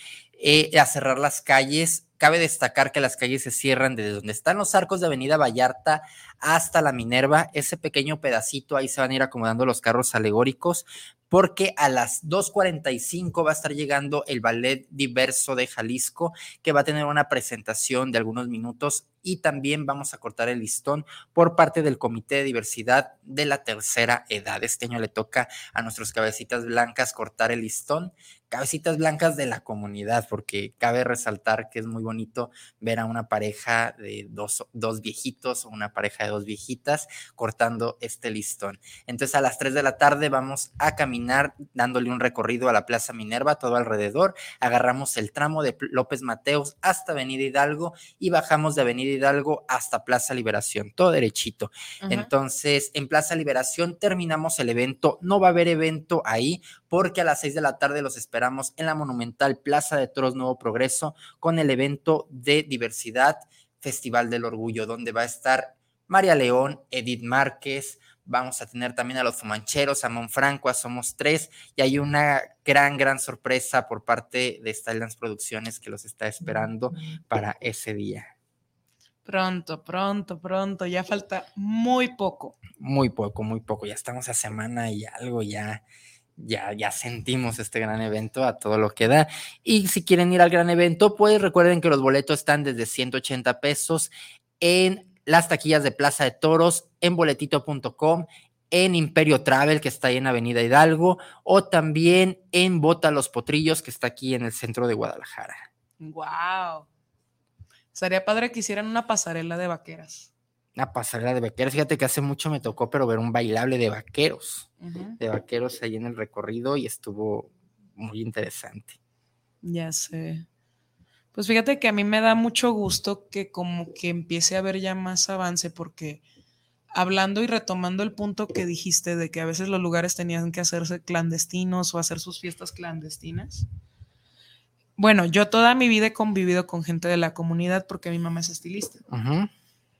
eh, a cerrar las calles. Cabe destacar que las calles se cierran desde donde están los arcos de Avenida Vallarta hasta la Minerva. Ese pequeño pedacito, ahí se van a ir acomodando los carros alegóricos, porque a las 2.45 va a estar llegando el Ballet Diverso de Jalisco, que va a tener una presentación de algunos minutos y también vamos a cortar el listón por parte del Comité de Diversidad de la Tercera Edad. Este año le toca a nuestros cabecitas blancas cortar el listón, cabecitas blancas de la comunidad, porque cabe resaltar que es muy bonito ver a una pareja de dos, dos viejitos o una pareja de dos viejitas cortando este listón. Entonces a las 3 de la tarde vamos a caminar dándole un recorrido a la Plaza Minerva, todo alrededor, agarramos el tramo de López Mateos hasta Avenida Hidalgo y bajamos de Avenida Hidalgo hasta Plaza Liberación, todo derechito. Entonces, en Plaza Liberación terminamos el evento. No va a haber evento ahí porque a las seis de la tarde los esperamos en la monumental Plaza de Toros Nuevo Progreso con el evento de diversidad Festival del Orgullo, donde va a estar María León, Edith Márquez, Vamos a tener también a los Fumancheros, a Monfranco, a Somos Tres, y hay una gran, gran sorpresa por parte de Stallions Producciones que los está esperando para ese día. Pronto, pronto, pronto, ya falta muy poco. Muy poco, muy poco, ya estamos a semana y algo, ya, ya, ya sentimos este gran evento a todo lo que da. Y si quieren ir al gran evento, pues recuerden que los boletos están desde 180 pesos en las taquillas de Plaza de Toros, en boletito.com, en Imperio Travel, que está ahí en Avenida Hidalgo, o también en Bota Los Potrillos, que está aquí en el centro de Guadalajara. Wow. Sería padre que hicieran una pasarela de vaqueras. Una pasarela de vaqueros. Fíjate que hace mucho me tocó, pero ver un bailable de vaqueros. De vaqueros ahí en el recorrido y estuvo muy interesante. Ya sé. Pues fíjate que a mí me da mucho gusto que como que empiece a haber ya más avance porque hablando y retomando el punto que dijiste de que a veces los lugares tenían que hacerse clandestinos o hacer sus fiestas clandestinas. Bueno, yo toda mi vida he convivido con gente de la comunidad porque mi mamá es estilista.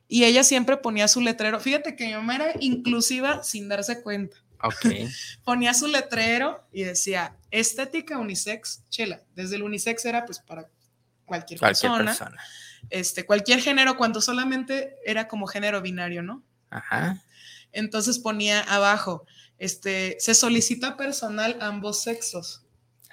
Y ella siempre ponía su letrero. Fíjate que mi mamá era inclusiva sin darse cuenta. Ok. ponía su letrero y decía estética unisex, chela. Desde el unisex era pues para cualquier, persona. Este, cualquier género, cuando solamente era como género binario, ¿no? Ajá. Entonces ponía abajo, este, se solicita personal ambos sexos.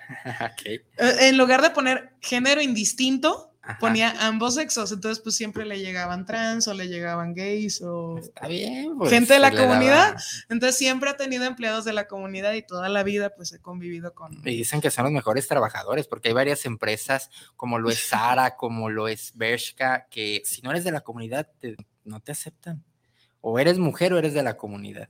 okay. Eh, en lugar de poner género indistinto, ponía ambos sexos. Entonces, pues siempre le llegaban trans o le llegaban gays o Está bien, pues, gente de la comunidad. daba- Entonces, siempre ha tenido empleados de la comunidad y toda la vida, pues he convivido con. Y dicen que son los mejores trabajadores, porque hay varias empresas, como lo es Sara, como lo es Bershka, que si no eres de la comunidad, te- no te aceptan. O eres mujer o eres de la comunidad.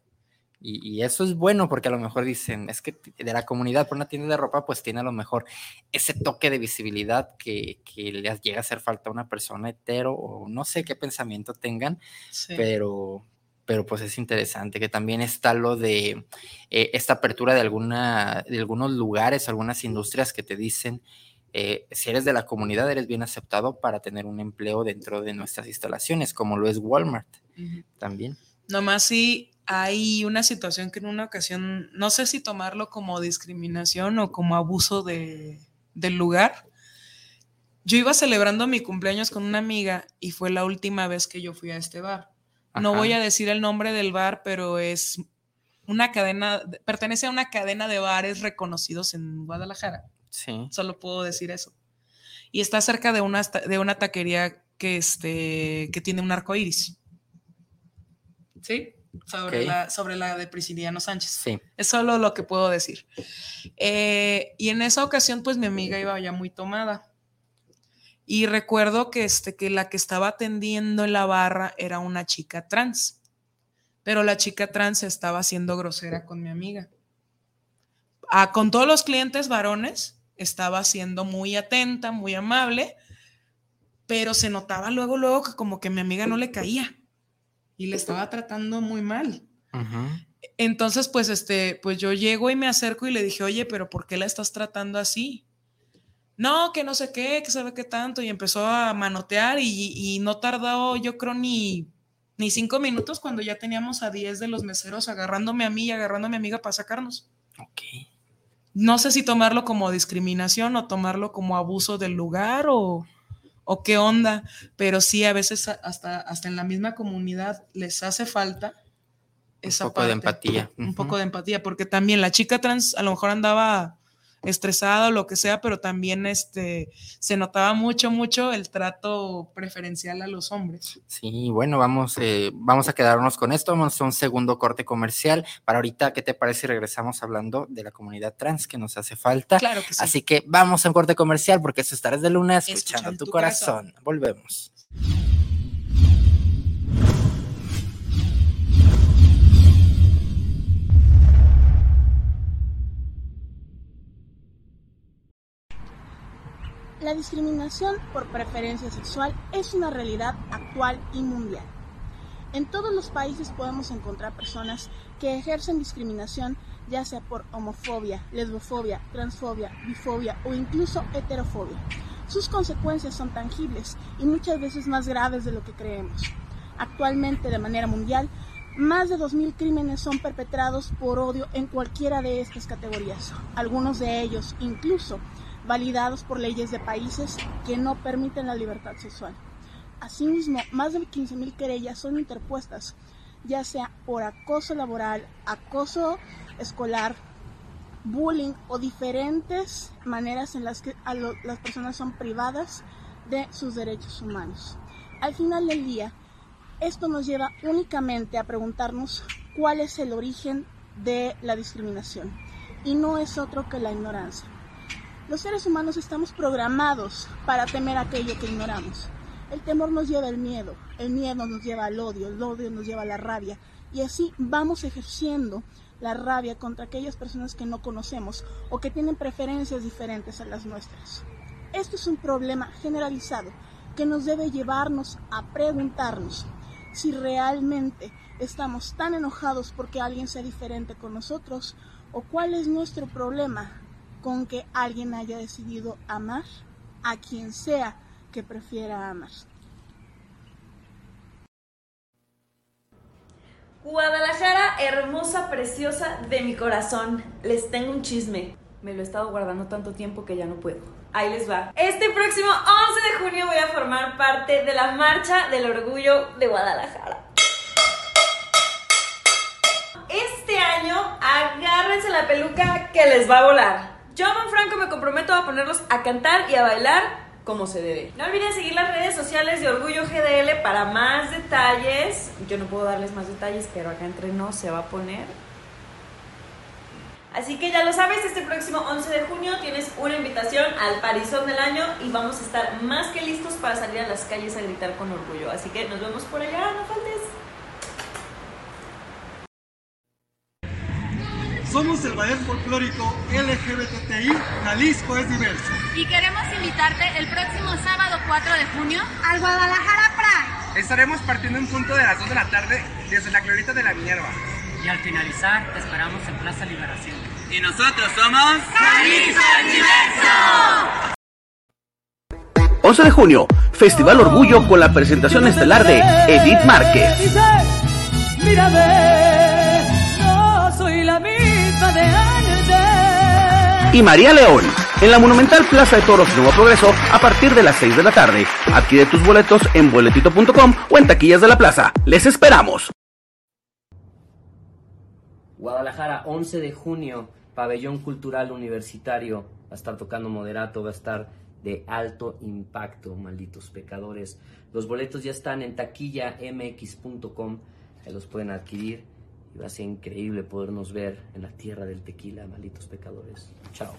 Y, y eso es bueno, porque a lo mejor dicen, es que de la comunidad, por una tienda de ropa, pues tiene a lo mejor ese toque de visibilidad que, que le llega a hacer falta a una persona hetero, o no sé qué pensamiento tengan, Sí. pero, pero pues es interesante que también está lo de eh, esta apertura de, alguna, de algunos lugares, algunas industrias que te dicen, eh, si eres de la comunidad, eres bien aceptado para tener un empleo dentro de nuestras instalaciones, como lo es Walmart también. Nomás sí hay una situación que en una ocasión, no sé si tomarlo como discriminación o como abuso de, del lugar. Yo iba celebrando mi cumpleaños con una amiga y fue la última vez que yo fui a este bar. No voy a decir el nombre del bar, pero es una cadena, pertenece a una cadena de bares reconocidos en Guadalajara. Sí. Solo puedo decir eso. Y está cerca de una, de una taquería que, este, que tiene un arco iris. ¿Sí? Sobre, la, sobre la de Prisciliano Sánchez. Sí. Es solo lo que puedo decir. Eh, y en esa ocasión, pues mi amiga iba ya muy tomada. Y recuerdo que, este, que la que estaba atendiendo en la barra era una chica trans. Pero la chica trans estaba siendo grosera con mi amiga. Ah, con todos los clientes varones estaba siendo muy atenta, muy amable, pero se notaba luego, luego que como que mi amiga no le caía y le estaba tratando muy mal. Entonces, pues, este, pues yo llego y me acerco y le dije, oye, pero ¿por qué la estás tratando así? No, que no sé qué, que sabe qué tanto, y empezó a manotear y, y no tardó, yo creo, ni, ni cinco minutos cuando ya teníamos a 10 de los meseros agarrándome a mí y agarrando a mi amiga para sacarnos. Ok. No sé si tomarlo como discriminación o tomarlo como abuso del lugar o, o qué onda, pero sí a veces hasta, hasta en la misma comunidad les hace falta esa poco de empatía. Un poco de empatía, porque también la chica trans a lo mejor andaba estresada o lo que sea, pero también este, se notaba mucho, mucho el trato preferencial a los hombres. Sí, bueno, vamos, eh, vamos a quedarnos con esto. Vamos a un segundo corte comercial. Para ahorita, ¿qué te parece si regresamos hablando de la comunidad trans que nos hace falta? Claro que sí. Así que vamos a un corte comercial porque eso estarás de luna escuchando, Escuchando tu, tu corazón. corazón. Volvemos. La discriminación por preferencia sexual es una realidad actual y mundial. En todos los países podemos encontrar personas que ejercen discriminación ya sea por homofobia, lesbofobia, transfobia, bifobia o incluso heterofobia. Sus consecuencias son tangibles y muchas veces más graves de lo que creemos. Actualmente, de manera mundial, más de 2.000 crímenes son perpetrados por odio en cualquiera de estas categorías, algunos de ellos incluso validados por leyes de países que no permiten la libertad sexual. Asimismo, más de 15.000 querellas son interpuestas, ya sea por acoso laboral, acoso escolar, bullying o diferentes maneras en las que las personas son privadas de sus derechos humanos. Al final del día, esto nos lleva únicamente a preguntarnos cuál es el origen de la discriminación y no es otro que la ignorancia. Los seres humanos estamos programados para temer aquello que ignoramos. El temor nos lleva al miedo, el miedo nos lleva al odio, el odio nos lleva a la rabia y así vamos ejerciendo la rabia contra aquellas personas que no conocemos o que tienen preferencias diferentes a las nuestras. Esto es un problema generalizado que nos debe llevarnos a preguntarnos si realmente estamos tan enojados porque alguien sea diferente con nosotros o cuál es nuestro problema con que alguien haya decidido amar a quien sea que prefiera amar. Guadalajara, hermosa, preciosa de mi corazón. Les tengo un chisme. Me lo he estado guardando tanto tiempo que ya no puedo. Ahí les va. Este próximo 11 de junio voy a formar parte de la Marcha del Orgullo de Guadalajara. Este año, agárrense la peluca que les va a volar. Yo, Franco, me comprometo a ponerlos a cantar y a bailar como se debe. No olviden seguir las redes sociales de Orgullo GDL para más detalles. Yo no puedo darles más detalles, pero acá entre nos se va a poner. Así que ya lo sabes, este próximo 11 de junio tienes una invitación al Parizón del año y vamos a estar más que listos para salir a las calles a gritar con orgullo. Así que nos vemos por allá, no faltes. Somos el ballet folclórico LGBTI Jalisco es diverso. Y queremos invitarte el próximo sábado 4 de junio al Guadalajara Pride. Estaremos partiendo en punto de las 2 de la tarde desde la Glorieta de la Minerva. Y al finalizar te esperamos en Plaza Liberación. Y nosotros somos Jalisco es diverso. 11 de junio, Festival Orgullo con la presentación estelar de Edith Márquez. Y María León, en la Monumental Plaza de Toros Nuevo Progreso a partir de las 6 de la tarde. Adquiere tus boletos en boletito.com o en taquillas de la plaza. ¡Les esperamos! Guadalajara, 11 de junio, Pabellón Cultural Universitario. Va a estar tocando moderato, va a estar de alto impacto, malditos pecadores. Los boletos ya están en taquillamx.com, ahí los pueden adquirir y va a ser increíble podernos ver en la tierra del tequila, malditos pecadores. Chao.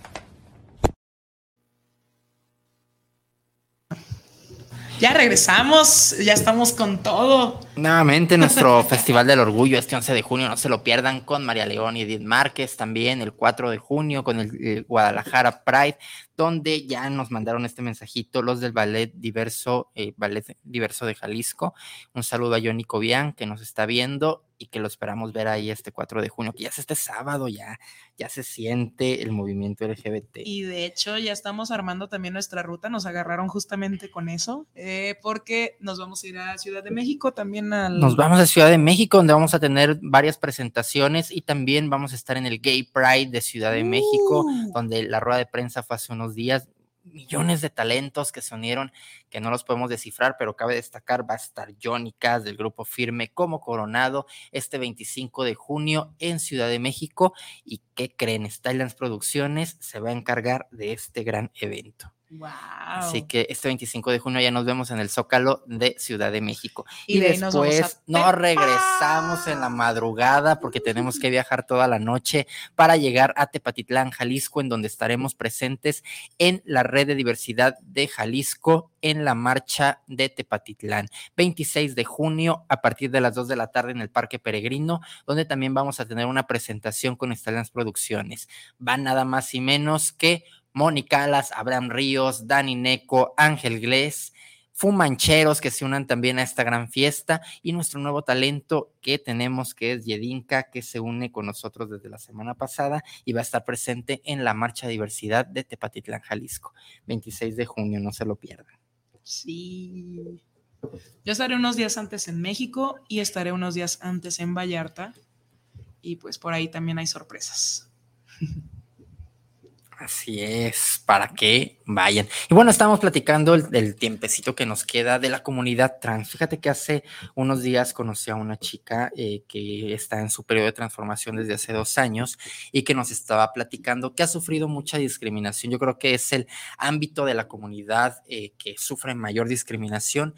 Ya regresamos, ya estamos con todo. Nuevamente nuestro Festival del Orgullo este 11 de junio, no se lo pierdan con María León y Edith Márquez también el 4 de junio con el, el Guadalajara Pride donde ya nos mandaron este mensajito los del Ballet Diverso, eh, Ballet Diverso de Jalisco. Un saludo a Johnny Cobian que nos está viendo y que lo esperamos ver ahí este 4 de junio, que ya es este sábado, ya, ya se siente el movimiento LGBT. Y de hecho ya estamos armando también nuestra ruta, nos agarraron justamente con eso, eh, porque nos vamos a ir a Ciudad de México también al... Nos vamos a Ciudad de México, donde vamos a tener varias presentaciones y también vamos a estar en el Gay Pride de Ciudad de México, Uh. donde la rueda de prensa fue hace unos días, millones de talentos que se unieron, que no los podemos descifrar, pero cabe destacar, va a estar Johnny Cass del grupo Firme como Coronado este 25 de junio en Ciudad de México. ¿Y qué creen? Stylands Producciones se va a encargar de este gran evento. Wow. Así que este 25 de junio ya nos vemos en el Zócalo de Ciudad de México. Y Y, de ahí nos vamos a después nos regresamos en la madrugada porque tenemos que viajar toda la noche para llegar a Tepatitlán, Jalisco, en donde estaremos presentes en la red de diversidad de Jalisco en la marcha de Tepatitlán. 26 de junio a partir de las 2 de la tarde en el Parque Peregrino, donde también vamos a tener una presentación con Estalans Producciones. Va nada más y menos que Mónica Alas, Abraham Ríos, Dani Neco, Ángel Glés, Fumancheros que se unan también a esta gran fiesta y nuestro nuevo talento que tenemos que es Yedinka que se une con nosotros desde la semana pasada y va a estar presente en la Marcha Diversidad de Tepatitlán, Jalisco, 26 de junio, no se lo pierdan. Sí. Yo estaré unos días antes en México y estaré unos días antes en Vallarta. Y pues por ahí también hay sorpresas. Así es, para que vayan. Y bueno, estamos platicando el, tiempecito que nos queda de la comunidad trans. Fíjate que hace unos días conocí a una chica eh, que está en su periodo de transformación desde hace dos años y que nos estaba platicando que ha sufrido mucha discriminación. Yo creo que es el ámbito de la comunidad eh, que sufre mayor discriminación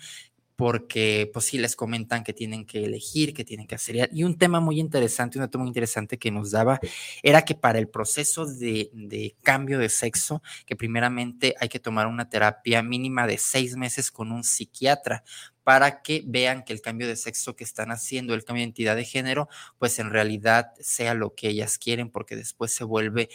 porque pues sí les comentan que tienen que elegir, que tienen que hacer. Y un tema muy interesante, un dato muy interesante que nos daba era que para el proceso de, de, cambio de sexo, que primeramente hay que tomar una terapia mínima de seis meses con un psiquiatra para que vean que el cambio de sexo que están haciendo, el cambio de identidad de género, pues en realidad sea lo que ellas quieren, porque después se vuelve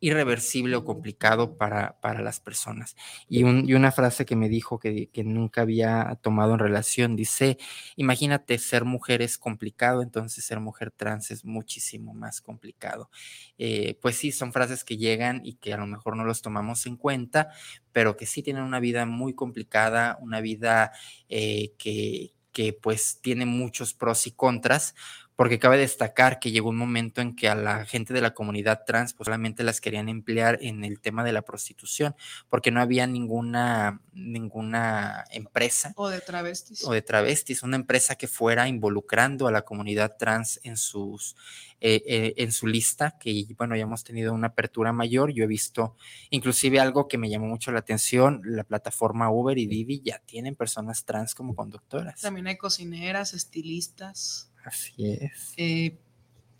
irreversible o complicado para, para las personas. Y, una frase que me dijo que, que, nunca había tomado en relación, dice, imagínate ser mujer es complicado, entonces ser mujer trans es muchísimo más complicado. Eh, pues sí, son frases que llegan y que a lo mejor no los tomamos en cuenta, pero que sí tienen una vida muy complicada, una vida eh, que, que pues tiene muchos pros y contras, porque cabe destacar que llegó un momento en que a la gente de la comunidad trans pues solamente las querían emplear en el tema de la prostitución, porque no había ninguna, ninguna empresa. O de travestis. O de travestis, una empresa que fuera involucrando a la comunidad trans en sus, eh, eh, en su lista, que bueno, ya hemos tenido una apertura mayor. Yo he visto inclusive algo que me llamó mucho la atención, la plataforma Uber y Didi ya tienen personas trans como conductoras. También hay cocineras, estilistas. Así es. Eh,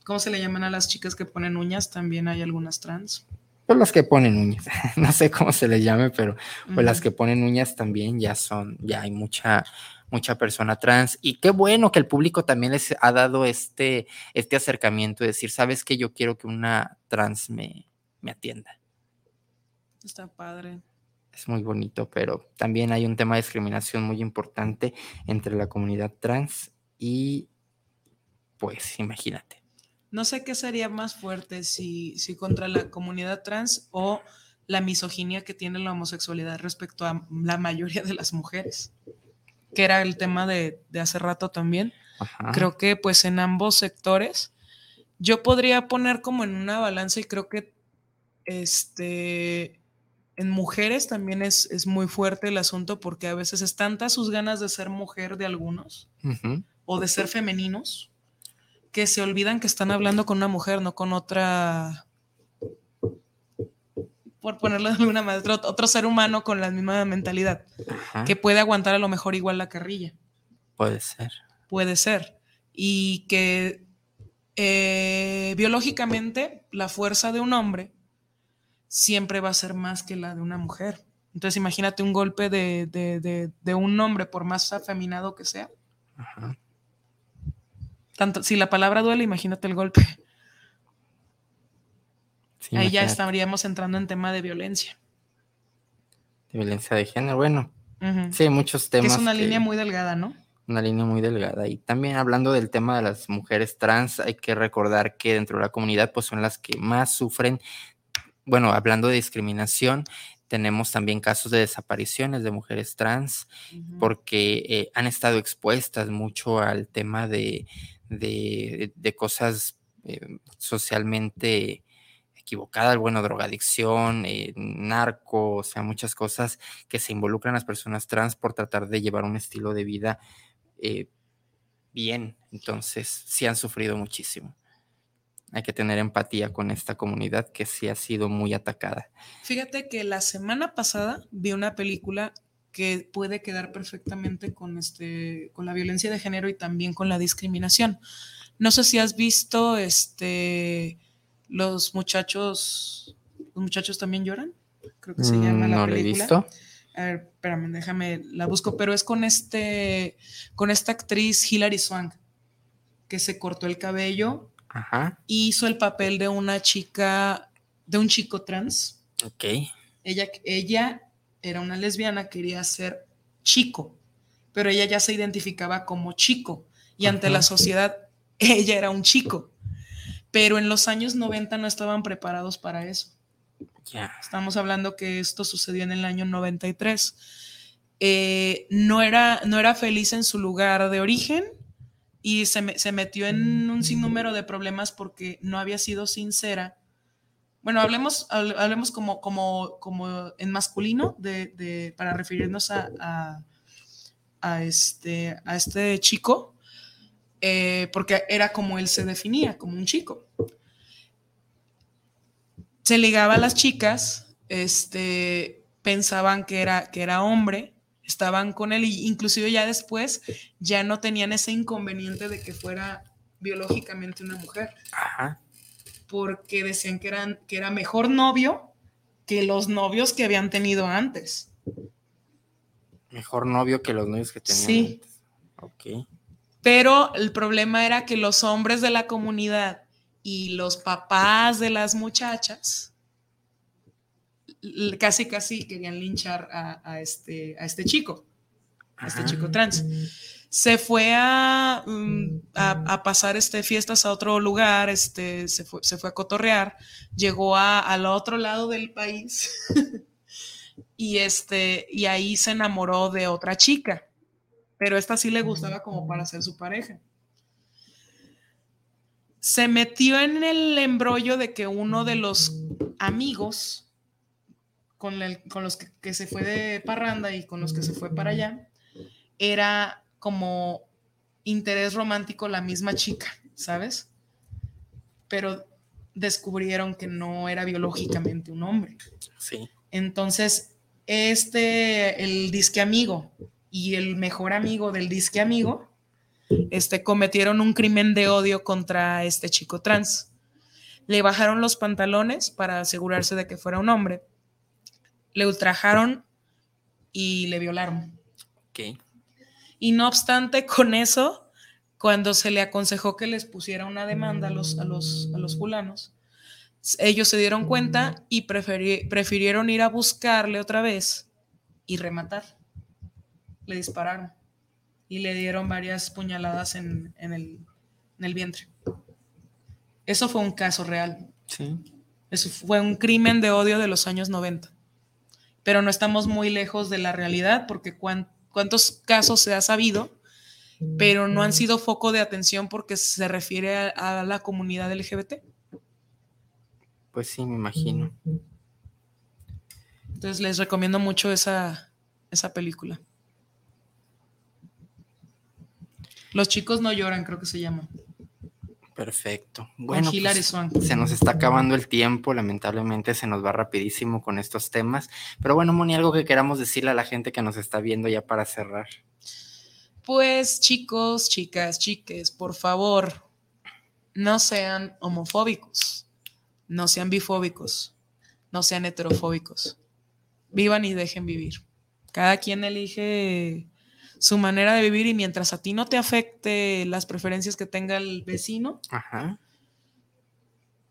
¿Cómo se le llaman a las chicas que ponen uñas? También hay algunas trans. Pues las que ponen uñas, no sé cómo se les llame, pero pues las que ponen uñas también ya son, ya hay mucha, mucha persona trans. Y qué bueno que el público también les ha dado este, este acercamiento, de decir, sabes que yo quiero que una trans me, me atienda. Está padre. Es muy bonito, pero también hay un tema de discriminación muy importante entre la comunidad trans y pues imagínate. No sé qué sería más fuerte, si, si contra la comunidad trans o la misoginia que tiene la homosexualidad respecto a la mayoría de las mujeres, que era el tema de, hace rato también. Creo que pues en ambos sectores yo podría poner como en una balanza y creo que este en mujeres también es, es muy fuerte el asunto porque a veces es tanta sus ganas de ser mujer de algunos o de ser femeninos que se olvidan que están hablando con una mujer, no con otra, por ponerlo de alguna manera, otro, ser humano con la misma mentalidad, que puede aguantar a lo mejor igual la carrilla. Puede ser. Puede ser. Y que eh, biológicamente la fuerza de un hombre siempre va a ser más que la de una mujer. Entonces imagínate un golpe de, de un hombre, por más afeminado que sea. Ajá tanto, si la palabra duele, imagínate el golpe. Ahí ya estaríamos entrando en tema de violencia. De violencia de género, bueno. Sí, muchos temas. es una línea muy delgada, ¿no? Una línea muy delgada. Y también hablando del tema de las mujeres trans, hay que recordar que dentro de la comunidad, pues son las que más sufren. Bueno, hablando de discriminación, tenemos también casos de desapariciones de mujeres trans porque eh, han estado expuestas mucho al tema de, de, cosas eh, socialmente equivocadas, bueno, drogadicción, eh, narco, o sea, muchas cosas que se involucran las personas trans por tratar de llevar un estilo de vida eh, bien. Entonces, sí han sufrido muchísimo. Hay que tener empatía con esta comunidad que sí ha sido muy atacada. Fíjate que la semana pasada vi una película que puede quedar perfectamente con, este, con la violencia de género y también con la discriminación. No sé si has visto este, los muchachos, los muchachos también lloran, creo que se mm, llama la no película. he visto. A ver, espérame, déjame, la busco, pero es con este, con esta actriz Hilary Swank, que se cortó el cabello y hizo el papel de una chica, de un chico trans. Ok. Ella, ella era una lesbiana, quería ser chico, pero ella ya se identificaba como chico y ante la sociedad ella era un chico. Pero en los años 90 no estaban preparados para eso. Estamos hablando que esto sucedió en el año 93. Eh, no, era, no era feliz en su lugar de origen y se, se metió en un sinnúmero de problemas porque no había sido sincera bueno, hablemos, hablemos como, como, como en masculino de, para referirnos a, a, este, a este chico, eh, porque era como él se definía, como un chico. Se ligaba a las chicas, este, pensaban que era, que era hombre, estaban con él, y inclusive ya después ya no tenían ese inconveniente de que fuera biológicamente una mujer. Ajá. Porque decían que, eran, que era mejor novio que los novios que habían tenido antes. Mejor novio que los novios que tenían sí. antes. Ok. Pero el problema era que los hombres de la comunidad y los papás de las muchachas casi casi querían linchar a, este, a este chico, a este chico trans. Se fue a, mm, a, pasar este, fiestas a otro lugar, este, se, fue, se fue a cotorrear, llegó al otro lado del país y, este, y ahí se enamoró de otra chica, pero esta sí le gustaba como para ser su pareja. Se metió en el embrollo de que uno de los amigos con, los que, se fue de parranda y con los que se fue para allá, era como interés romántico la misma chica, ¿sabes? Pero descubrieron que no era biológicamente un hombre. Sí. Entonces, este, el disque amigo y el mejor amigo del disque amigo, este, cometieron un crimen de odio contra este chico trans. Le bajaron los pantalones para asegurarse de que fuera un hombre le ultrajaron y le violaron. Ok. Y no obstante, con eso, cuando se le aconsejó que les pusiera una demanda a los, a los, a los fulanos, ellos se dieron cuenta y prefirieron ir a buscarle otra vez y rematar. Le dispararon y le dieron varias puñaladas en, el, en el vientre. Eso fue un caso real. Sí. Eso fue un crimen de odio de los años 90 pero no estamos muy lejos de la realidad porque cuántos casos se ha sabido, pero no han sido foco de atención porque se refiere a, la comunidad LGBT. Pues sí, me imagino. Entonces les recomiendo mucho esa, esa película. Los chicos no lloran, creo que se llama. Perfecto. Bueno, pues, se nos está acabando el tiempo, lamentablemente se nos va rapidísimo con estos temas. Pero bueno, Moni, algo que queramos decirle a la gente que nos está viendo ya para cerrar. Pues chicos, chicas, chiques, por favor, no sean homofóbicos, no sean bifóbicos, no sean heterofóbicos. Vivan y dejen vivir. Cada quien elige su manera de vivir y mientras a ti no te afecte las preferencias que tenga el vecino,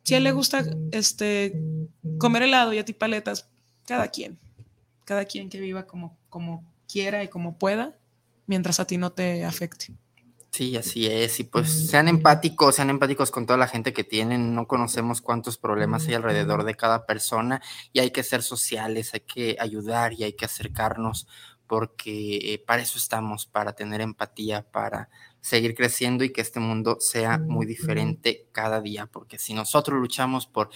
si a él le gusta este, comer helado y a ti paletas, cada quien, cada quien que viva como, como quiera y como pueda, mientras a ti no te afecte. Sí, así es. Y pues sean empáticos, sean empáticos con toda la gente que tienen. No conocemos cuántos problemas hay alrededor de cada persona y hay que ser sociales, hay que ayudar y hay que acercarnos porque eh, para eso estamos, para tener empatía, para seguir creciendo y que este mundo sea muy diferente cada día, porque si nosotros luchamos por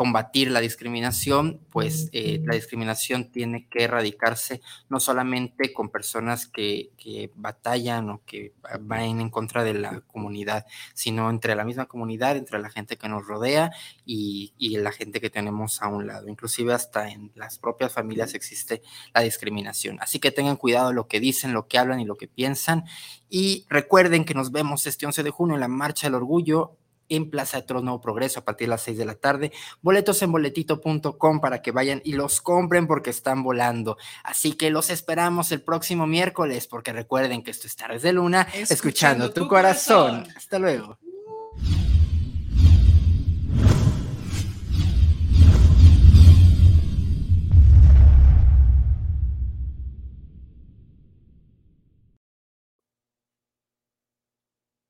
combatir la discriminación, pues eh, la discriminación tiene que erradicarse no solamente con personas que, batallan o que van en contra de la comunidad, sino entre la misma comunidad, entre la gente que nos rodea y, y la gente que tenemos a un lado. Inclusive hasta en las propias familias existe la discriminación. Así que tengan cuidado lo que dicen, lo que hablan y lo que piensan. Y recuerden que nos vemos este 11 de junio en la Marcha del Orgullo en Plaza de Toros Nuevo Progreso a partir de las 6 de la tarde. Boletos en boletito.com para que vayan y los compren porque están volando. Así que los esperamos el próximo miércoles porque recuerden que esto es Tardes de Luna, escuchando, tu, corazón. Hasta luego.